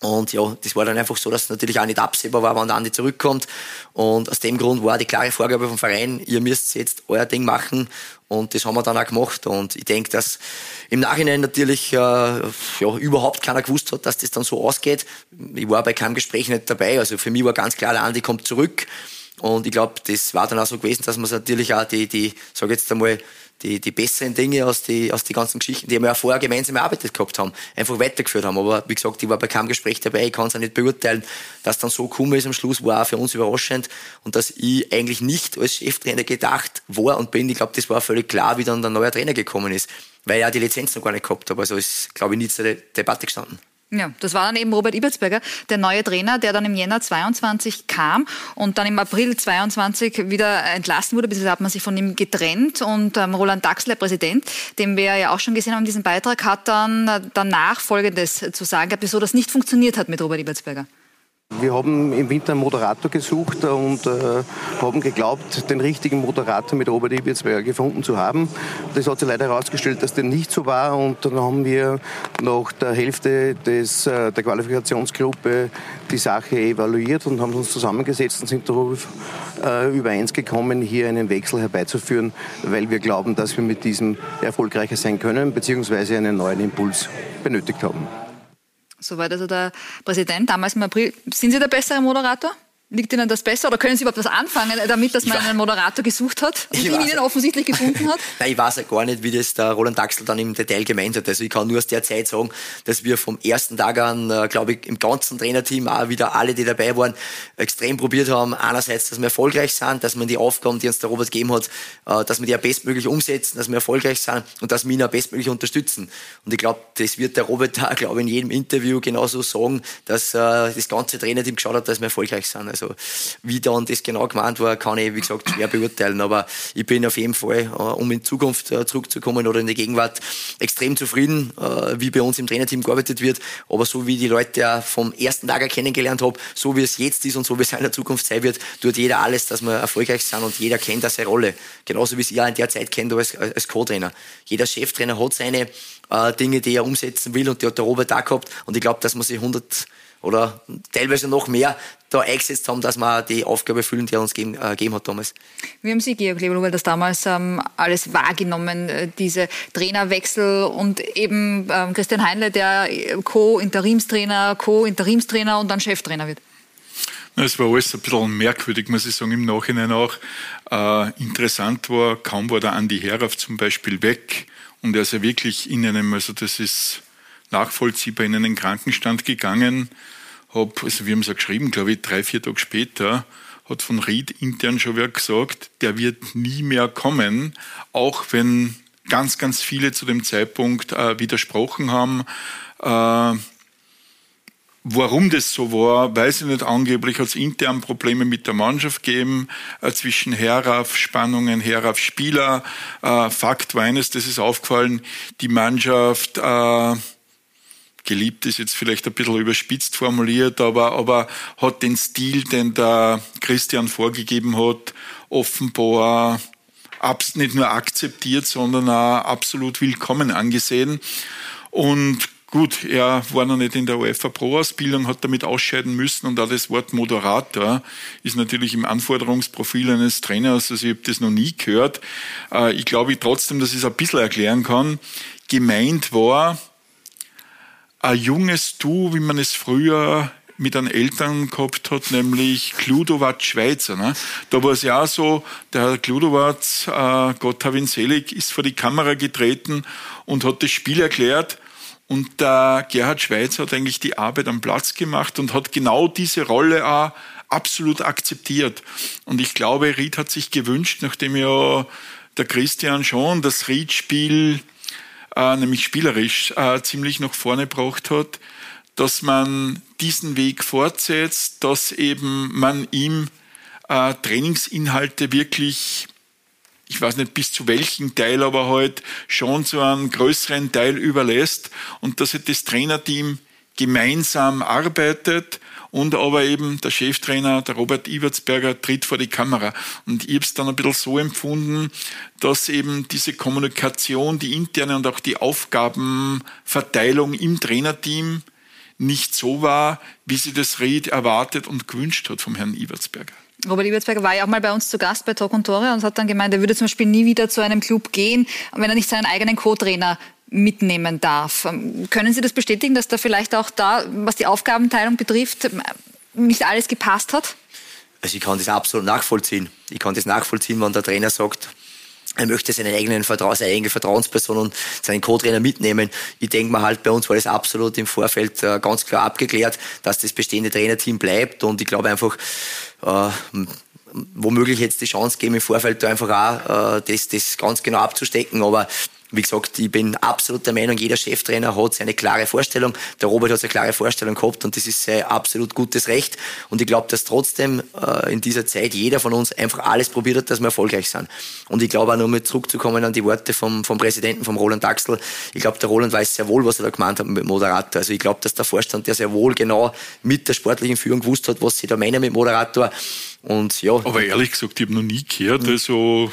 Speaker 2: und ja, das war dann einfach so, dass es natürlich auch nicht absehbar war, wann der Andi zurückkommt. Und aus dem Grund war die klare Vorgabe vom Verein, ihr müsst jetzt euer Ding machen. Und das haben wir dann auch gemacht. Und ich denke, dass im Nachhinein natürlich äh, ja, überhaupt keiner gewusst hat, dass das dann so ausgeht. Ich war bei keinem Gespräch nicht dabei. Also für mich war ganz klar, der Andi kommt zurück. Und ich glaube, das war dann auch so gewesen, dass man natürlich auch die, die sage jetzt einmal, die, die besseren Dinge aus die, aus die ganzen Geschichten, die wir ja vorher gemeinsam erarbeitet gehabt haben, einfach weitergeführt haben. Aber wie gesagt, ich war bei keinem Gespräch dabei, ich kann es auch nicht beurteilen, dass dann so gekommen ist am Schluss, war auch für uns überraschend und dass ich eigentlich nicht als Cheftrainer gedacht war und bin. Ich glaube, das war völlig klar, wie dann der neue Trainer gekommen ist, weil er die Lizenz noch gar nicht gehabt hat. Also ist, glaube ich, nie zur Debatte gestanden.
Speaker 4: Ja, das war dann eben Robert Ibertsberger, der neue Trainer, der dann im Jänner 22 kam und dann im April 22 wieder entlassen wurde, bis hat man sich von ihm getrennt und ähm, Roland Daxler, Präsident, den wir ja auch schon gesehen haben in diesem Beitrag, hat dann danach Folgendes zu sagen gehabt, wieso das nicht funktioniert hat mit Robert Ibertsberger.
Speaker 13: Wir haben im Winter einen Moderator gesucht und äh, haben geglaubt, den richtigen Moderator mit Robert Ibitzberger gefunden zu haben. Das hat sich leider herausgestellt, dass dem nicht so war und dann haben wir nach der Hälfte des, äh, der Qualifikationsgruppe die Sache evaluiert und haben uns zusammengesetzt und sind darüber äh, übereins gekommen, hier einen Wechsel herbeizuführen, weil wir glauben, dass wir mit diesem erfolgreicher sein können, beziehungsweise einen neuen Impuls benötigt haben.
Speaker 4: Soweit also der Präsident damals im April. Sind Sie der bessere Moderator? Liegt Ihnen das besser oder können Sie überhaupt was anfangen damit, dass man einen Moderator gesucht hat und ihn Ihnen offensichtlich gefunden hat?
Speaker 2: Nein, ich weiß ja gar nicht, wie das der Roland Daxel dann im Detail gemeint hat. Also ich kann nur aus der Zeit sagen, dass wir vom ersten Tag an, äh, glaube ich, im ganzen Trainerteam auch wieder alle, die dabei waren, extrem probiert haben. Einerseits, dass wir erfolgreich sind, dass man die Aufgaben, die uns der Robert gegeben hat, äh, dass wir die auch bestmöglich umsetzen, dass wir erfolgreich sind und dass wir ihn auch bestmöglich unterstützen. Und ich glaube, das wird der Robert da, glaube ich, in jedem Interview genauso sagen, dass äh, das ganze Trainerteam geschaut hat, dass wir erfolgreich sind. Also wie dann das genau gemeint war, kann ich, wie gesagt, schwer beurteilen. Aber ich bin auf jeden Fall, äh, um in Zukunft äh, zurückzukommen oder in die Gegenwart, extrem zufrieden, äh, wie bei uns im Trainerteam gearbeitet wird. Aber so wie die Leute ja vom ersten Tag kennengelernt habe, so wie es jetzt ist und so wie es in der Zukunft sein wird, tut jeder alles, dass wir erfolgreich sind und jeder kennt da seine Rolle. Genauso wie es ihr in der Zeit kennt als, als Co-Trainer. Jeder Cheftrainer hat seine äh, Dinge, die er umsetzen will und die hat der Robert auch gehabt. Und ich glaube, dass man sich 100 oder teilweise noch mehr da eingesetzt haben, dass wir die Aufgabe erfüllen, die er uns gegeben, äh, gegeben hat damals.
Speaker 4: Wie haben Sie, Georg Leberluber, das damals ähm, alles wahrgenommen, äh, diese Trainerwechsel und eben ähm, Christian Heinle, der Co-Interimstrainer, Co-Interimstrainer und dann Cheftrainer wird?
Speaker 5: Es war alles ein bisschen merkwürdig, muss ich sagen, im Nachhinein auch. Äh, interessant war, kaum war der Andi Herauf zum Beispiel weg und er ist ja wirklich in einem, also das ist nachvollziehbar, in einen Krankenstand gegangen hab, also wir haben es ja geschrieben, glaube ich, drei, vier Tage später, hat von Ried intern schon wer gesagt, der wird nie mehr kommen, auch wenn ganz, ganz viele zu dem Zeitpunkt äh, widersprochen haben. Äh, Warum das so war, weiß ich nicht. Angeblich hat es intern Probleme mit der Mannschaft gegeben, äh, zwischen Herauf, Spannungen, Herauf, Spieler. Äh, Fakt war eines, das ist aufgefallen, die Mannschaft äh, geliebt ist jetzt vielleicht ein bisschen überspitzt formuliert, aber, aber hat den Stil, den der Christian vorgegeben hat, offenbar nicht nur akzeptiert, sondern auch absolut willkommen angesehen. Und gut, er war noch nicht in der UEFA Pro-Ausbildung, hat damit ausscheiden müssen und auch das Wort Moderator ist natürlich im Anforderungsprofil eines Trainers, also ich habe das noch nie gehört. Äh, ich glaube trotzdem, dass ich es ein bisschen erklären kann. Gemeint war, ein junges Du, wie man es früher mit einem Eltern gehabt hat, nämlich Kludowat Schweizer. Ne? Da war es ja auch so, der Herr Kludowat, äh, Gott hab ihn selig, ist vor die Kamera getreten und hat das Spiel erklärt. Und der Gerhard Schweizer hat eigentlich die Arbeit am Platz gemacht und hat genau diese Rolle auch absolut akzeptiert. Und ich glaube, Ried hat sich gewünscht, nachdem ja der Christian schon das Ried-Spiel äh, nämlich spielerisch äh, ziemlich nach vorne gebracht hat, dass man diesen Weg fortsetzt, dass eben man ihm äh, Trainingsinhalte wirklich ich weiß nicht bis zu welchem Teil, aber halt schon so einen größeren Teil überlässt und dass das Trainerteam gemeinsam arbeitet und aber eben der Cheftrainer, der Robert Ibertsberger, tritt vor die Kamera. Und ich habe es dann ein bisschen so empfunden, dass eben diese Kommunikation, die interne und auch die Aufgabenverteilung im Trainerteam nicht so war, wie sie das Ried erwartet und gewünscht hat vom Herrn Ibertsberger.
Speaker 4: Robert Ibertsberger war ja auch mal bei uns zu Gast bei Talk und Tore und hat dann gemeint, er würde zum Beispiel nie wieder zu einem Club gehen, wenn er nicht seinen eigenen Co-Trainer mitnehmen darf. Ähm, können Sie das bestätigen, dass da vielleicht auch da, was die Aufgabenteilung betrifft, nicht alles gepasst hat?
Speaker 2: Also ich kann das absolut nachvollziehen. Ich kann das nachvollziehen, wenn der Trainer sagt, er möchte seinen eigenen Vertrau seine eigene Vertrauensperson und seinen Co-Trainer mitnehmen. Ich denke mal halt, bei uns war das absolut im Vorfeld äh, ganz klar abgeklärt, dass das bestehende Trainerteam bleibt und ich glaube einfach, womöglich jetzt die Chance geben, im Vorfeld da einfach auch äh, das, das ganz genau abzustecken, aber wie gesagt, ich bin absolut der Meinung, jeder Cheftrainer hat seine klare Vorstellung. Der Robert hat seine klare Vorstellung gehabt und das ist sein absolut gutes Recht. Und ich glaube, dass trotzdem äh, in dieser Zeit jeder von uns einfach alles probiert hat, dass wir erfolgreich sind. Und ich glaube auch nur mit zurückzukommen an die Worte vom, vom Präsidenten, vom Roland Axel. Ich glaube, der Roland weiß sehr wohl, was er da gemeint hat mit Moderator. Also ich glaube, dass der Vorstand, der sehr wohl genau mit der sportlichen Führung gewusst hat, was sie da meinen mit Moderator. Und ja.
Speaker 5: Aber ehrlich gesagt, ich habe noch nie gehört, also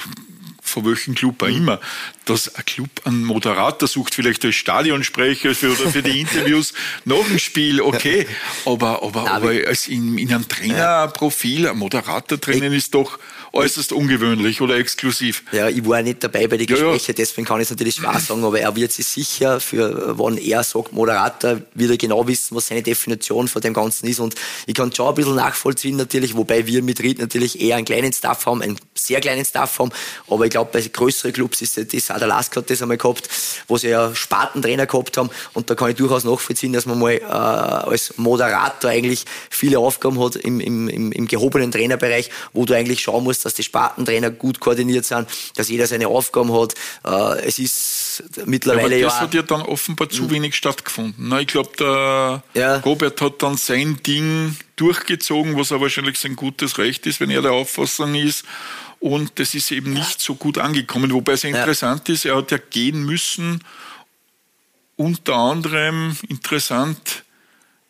Speaker 5: von welchem Club auch immer, dass ein Club einen Moderator sucht, vielleicht als Stadionsprecher für, oder für die Interviews nach dem Spiel, okay. Aber, aber, aber als in, in einem Trainerprofil ein Moderator drinnen ist doch äußerst ungewöhnlich oder exklusiv.
Speaker 2: Ja, ich war nicht dabei bei den Gesprächen, ja, ja. deswegen kann ich es natürlich schwer sagen, aber er wird sich sicher, für wann er sagt Moderator, wieder genau wissen, was seine Definition von dem Ganzen ist. Und ich kann schon ein bisschen nachvollziehen natürlich, wobei wir mit Ried natürlich eher einen kleinen Staff haben, einen sehr kleinen Staff haben. Aber ich glaube, bei größeren Clubs ist das, auch der Lask hat das einmal gehabt, wo sie ja Spatentrainer gehabt haben. Und da kann ich durchaus nachvollziehen, dass man mal äh, als Moderator eigentlich viele Aufgaben hat im, im, im, im gehobenen Trainerbereich, wo du eigentlich schauen musst, dass die Spartentrainer gut koordiniert sind, dass jeder seine Aufgaben hat. Äh, es ist mittlerweile
Speaker 5: ja. Aber das hat ja dann offenbar zu hm. wenig stattgefunden. Ich glaube, der ja. Robert hat dann sein Ding durchgezogen, was auch wahrscheinlich sein gutes Recht ist, wenn er der Auffassung ist. Und das ist eben nicht so gut angekommen. Wobei es interessant ist, er hat ja gehen müssen, unter anderem interessant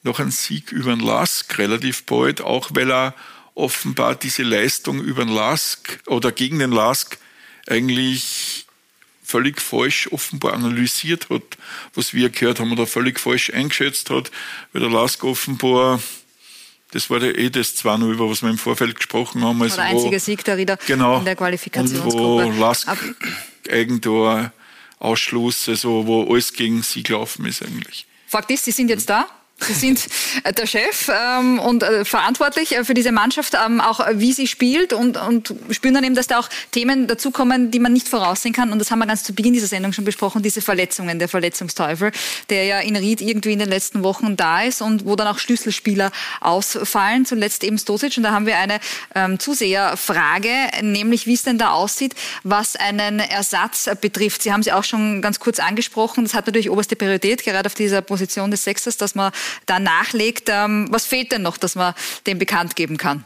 Speaker 5: noch ein Sieg über den Lask relativ bald, auch weil er offenbar diese Leistung über den Lask oder gegen den Lask eigentlich völlig falsch offenbar analysiert hat, was wir gehört haben, oder völlig falsch eingeschätzt hat, weil der Lask offenbar das war der eh das 2-0, über was wir im Vorfeld gesprochen haben.
Speaker 4: Also der einzige Sieg der Rieder
Speaker 5: genau,
Speaker 4: in der Qualifikationsgruppe.
Speaker 5: Und wo Lask Ab Eigentor, Ausschluss, also wo alles gegen sie gelaufen ist eigentlich.
Speaker 4: Fakt ist, Sie sind jetzt da. Sie sind äh, der Chef ähm, und äh, verantwortlich äh, für diese Mannschaft, ähm, auch äh, wie sie spielt und, und spüren dann eben, dass da auch Themen dazukommen, die man nicht voraussehen kann. Und das haben wir ganz zu Beginn dieser Sendung schon besprochen, diese Verletzungen, der Verletzungsteufel, der ja in Ried irgendwie in den letzten Wochen da ist und wo dann auch Schlüsselspieler ausfallen, zuletzt eben Stosic. Und da haben wir eine ähm, Zuseherfrage, nämlich wie es denn da aussieht, was einen Ersatz betrifft. Sie haben es auch schon ganz kurz angesprochen. Das hat natürlich oberste Priorität, gerade auf dieser Position des Sechsters, dass man da nachlegt. Ähm, was fehlt denn noch, dass man dem bekannt geben kann?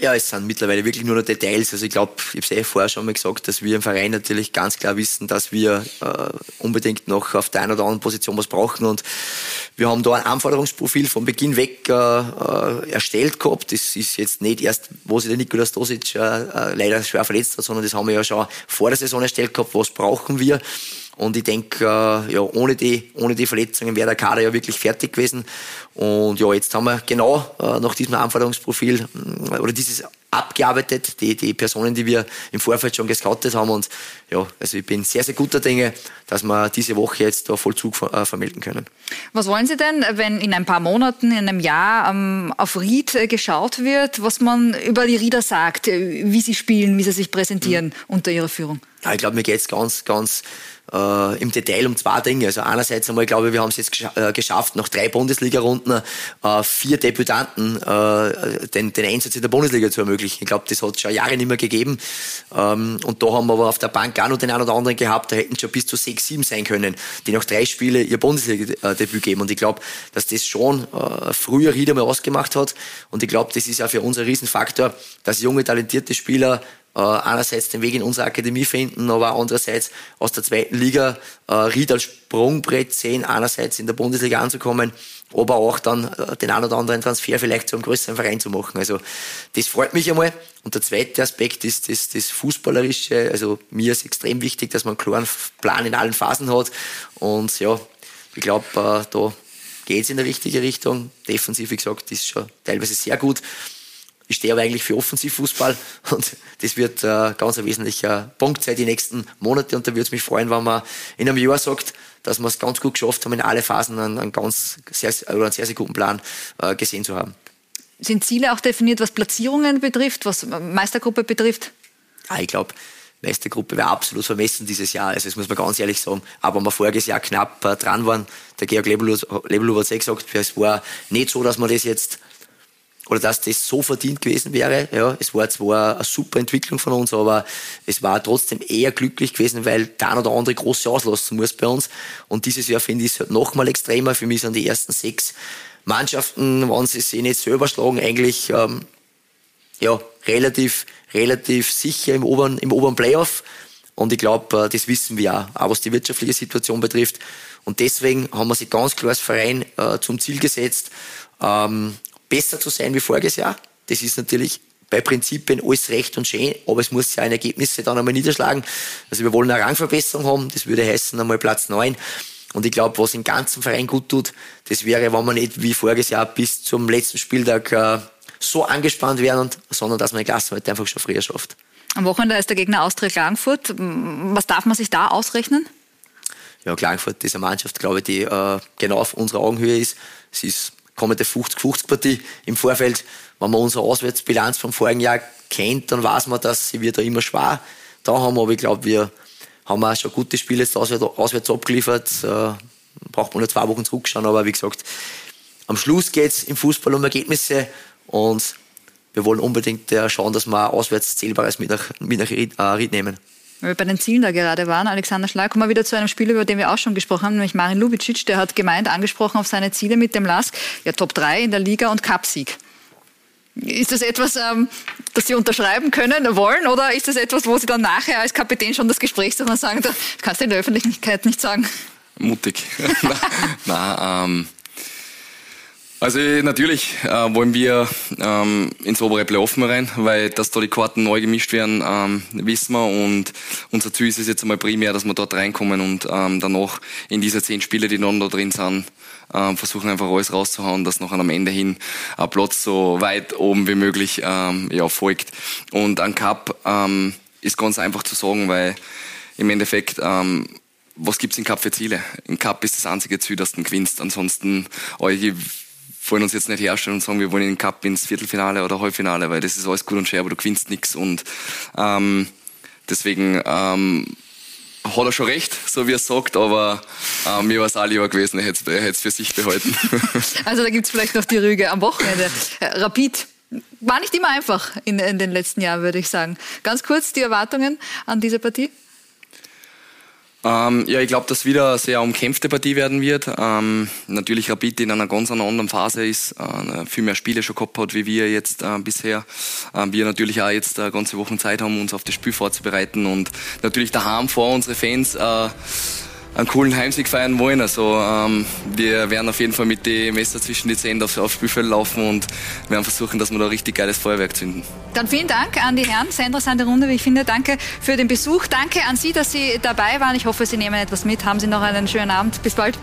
Speaker 2: Ja, es sind mittlerweile wirklich nur noch Details. Also ich glaube, ich habe es eh vorher schon mal gesagt, dass wir im Verein natürlich ganz klar wissen, dass wir äh, unbedingt noch auf der einen oder anderen Position was brauchen. Und wir haben da ein Anforderungsprofil von Beginn weg äh, äh erstellt gehabt. Das ist jetzt nicht erst, wo sich der Nikolaus Dosic äh, äh, leider schwer verletzt hat, sondern das haben wir ja schon vor der Saison erstellt gehabt. Was brauchen wir? Und ich denke, äh, ja, ohne die, ohne die Verletzungen wäre der Kader ja wirklich fertig gewesen. Und ja, jetzt haben wir genau äh, nach diesem Anforderungsprofil äh, oder dieses abgearbeitet, die, die Personen, die wir im Vorfeld schon gescoutet haben. Und ja, also ich bin sehr, sehr guter Dinge, dass wir diese Woche jetzt da Vollzug äh, vermelden können.
Speaker 4: Was wollen Sie denn, wenn in ein paar Monaten, in einem Jahr ähm, auf Ried äh, geschaut wird, was man über die Rieder sagt, äh, wie sie spielen, wie sie sich präsentieren mhm. unter Ihrer Führung?
Speaker 2: Ja, ich glaube, mir geht es ganz, ganz äh, im Detail um zwei Dinge. Also einerseits einmal glaube ich, wir haben es jetzt äh, geschafft, nach drei Bundesliga-Runden äh, vier Debütanten äh, den, den Einsatz in der Bundesliga zu ermöglichen. Ich glaube, das hat es schon Jahre nicht mehr gegeben. Ähm, und da haben wir aber auf der Bank auch noch den einen oder anderen gehabt, da hätten schon bis zu sechs, sieben sein können, die nach drei Spielen ihr Bundesliga-Debüt geben. Und ich glaube, dass das schon äh, früher wieder mal ausgemacht hat. Und ich glaube, das ist auch für uns ein Riesenfaktor, dass junge, talentierte Spieler äh, einerseits den Weg in unsere Akademie finden, aber andererseits aus der zweiten Liga äh, Ried als Sprungbrett sehen, einerseits in der Bundesliga anzukommen, aber auch dann äh, den einen oder anderen Transfer vielleicht zu einem größeren Verein zu machen. Also das freut mich einmal. Und der zweite Aspekt ist das, das Fußballerische. Also mir ist extrem wichtig, dass man einen klaren Plan in allen Phasen hat. Und ja, ich glaube, äh, da geht es in die richtige Richtung. Defensiv, wie gesagt, ist schon teilweise sehr gut. Ich stehe aber eigentlich für Offensivfußball und das wird äh, ganz ein wesentlicher Punkt sein die nächsten Monate und da würde es mich freuen, wenn man in einem Jahr sagt, dass wir es ganz gut geschafft haben, in alle Phasen einen, einen ganz sehr, oder einen sehr, sehr guten Plan äh, gesehen zu haben.
Speaker 4: Sind Ziele auch definiert, was Platzierungen betrifft, was Meistergruppe betrifft?
Speaker 2: Ja, ich glaube, Meistergruppe wäre absolut vermessen dieses Jahr. Also das muss man ganz ehrlich sagen. Aber wir voriges Jahr knapp äh, dran waren, der Georg Lebelhuber hat eh gesagt, es war nicht so, dass man das jetzt oder dass das so verdient gewesen wäre. Ja, es war zwar eine super Entwicklung von uns, aber es war trotzdem eher glücklich gewesen, weil der oder andere große auslassen muss bei uns. Und dieses Jahr finde ich es halt nochmal extremer. Für mich sind die ersten sechs Mannschaften, wenn sie sich nicht selber schlagen, eigentlich ähm, ja, relativ, relativ sicher im oberen, im oberen Playoff. Und ich glaube, äh, das wissen wir auch, auch was die wirtschaftliche Situation betrifft. Und deswegen haben wir sich ganz klar als Verein äh, zum Ziel gesetzt, ähm, besser zu sein wie voriges Jahr. Das ist natürlich bei Prinzipien alles recht und schön, aber es muss ja ein Ergebnisse dann einmal niederschlagen. Also wir wollen eine Rangverbesserung haben, das würde heißen einmal Platz 9. Und ich glaube, was im ganzen Verein gut tut, das wäre, wenn man nicht wie voriges Jahr bis zum letzten Spieltag äh, so angespannt wären, sondern dass man die Klasse halt einfach schon früher schafft.
Speaker 4: Am Wochenende ist der Gegner Austria Klagenfurt. Was darf man sich da ausrechnen?
Speaker 2: Ja, Klagenfurt ist eine Mannschaft, glaube ich, die äh, genau auf unserer Augenhöhe ist. Es ist kommende 50-50-Partie im Vorfeld. Wenn man unsere Auswärtsbilanz vom vorigen Jahr kennt, dann weiß man, dass sie wieder immer schwer da haben. Aber ich glaube, wir haben auch schon gute Spiele jetzt auswärts abgeliefert. Äh, braucht man nur zwei Wochen zurückschauen. Aber wie gesagt, am Schluss geht es im Fußball um Ergebnisse und wir wollen unbedingt äh, schauen, dass wir auswärts Zählbares mit nach, mit nach äh, Ried nehmen.
Speaker 4: Weil wir bei den Zielen da gerade waren, Alexander Schlag, kommen wir wieder zu einem Spiel, über den wir auch schon gesprochen haben, nämlich Marin Lubicic, der hat gemeint, angesprochen auf seine Ziele mit dem LASK, ja Top 3 in der Liga und Cupsieg. Ist das etwas, ähm, das Sie unterschreiben können, wollen, oder ist das etwas, wo Sie dann nachher als Kapitän schon das Gespräch sagen, das kannst du in der Öffentlichkeit nicht sagen?
Speaker 6: Mutig. na, ähm, also natürlich äh, wollen wir ähm, ins obere Playoff mal rein, weil dass da die Karten neu gemischt werden, ähm, wissen wir und unser Ziel ist es jetzt einmal primär, dass wir dort reinkommen und ähm, danach in diese zehn Spiele, die noch da drin sind, ähm, versuchen einfach alles rauszuhauen, dass noch am Ende hin ein Platz so weit oben wie möglich ähm, ja, folgt. Und ein Cup ähm, ist ganz einfach zu sagen, weil im Endeffekt ähm, was gibt's im Cup für Ziele? Im Cup ist das einzige Ziel, dass du gewinnst. Ansonsten, wollen uns jetzt nicht herstellen und sagen, wir wollen in den Cup ins Viertelfinale oder Halbfinale, weil das ist alles gut und schön, aber du gewinnst nichts und ähm, deswegen ähm, hat er schon recht, so wie er sagt, aber äh, mir war es auch lieber gewesen, er hätte es für sich behalten.
Speaker 4: Also da gibt es vielleicht noch die Rüge am Wochenende. Äh, Rapid war nicht immer einfach in, in den letzten Jahren, würde ich sagen. Ganz kurz die Erwartungen an diese Partie?
Speaker 6: Ähm, ja, ich glaube, dass wieder eine sehr umkämpfte Partie werden wird. Ähm, natürlich Rapid in einer ganz anderen Phase ist, äh, viel mehr Spiele schon gehabt hat, wie wir jetzt äh, bisher. Äh, wir natürlich auch jetzt eine ganze Woche Zeit haben, uns auf das Spiel vorzubereiten und natürlich daheim vor unsere Fans äh, einen coolen Heimsieg feiern wollen. Also ähm, wir werden auf jeden Fall mit den Messer zwischen die Zähne aufs, Spielfeld laufen und werden versuchen, dass wir da richtig geiles Feuerwerk zünden.
Speaker 4: Dann vielen Dank an die Herren. Sehr interessante Runde, wie ich finde. Danke für den Besuch. Danke an Sie, dass Sie dabei waren. Ich hoffe, Sie nehmen etwas mit. Haben Sie noch einen schönen Abend. Bis bald.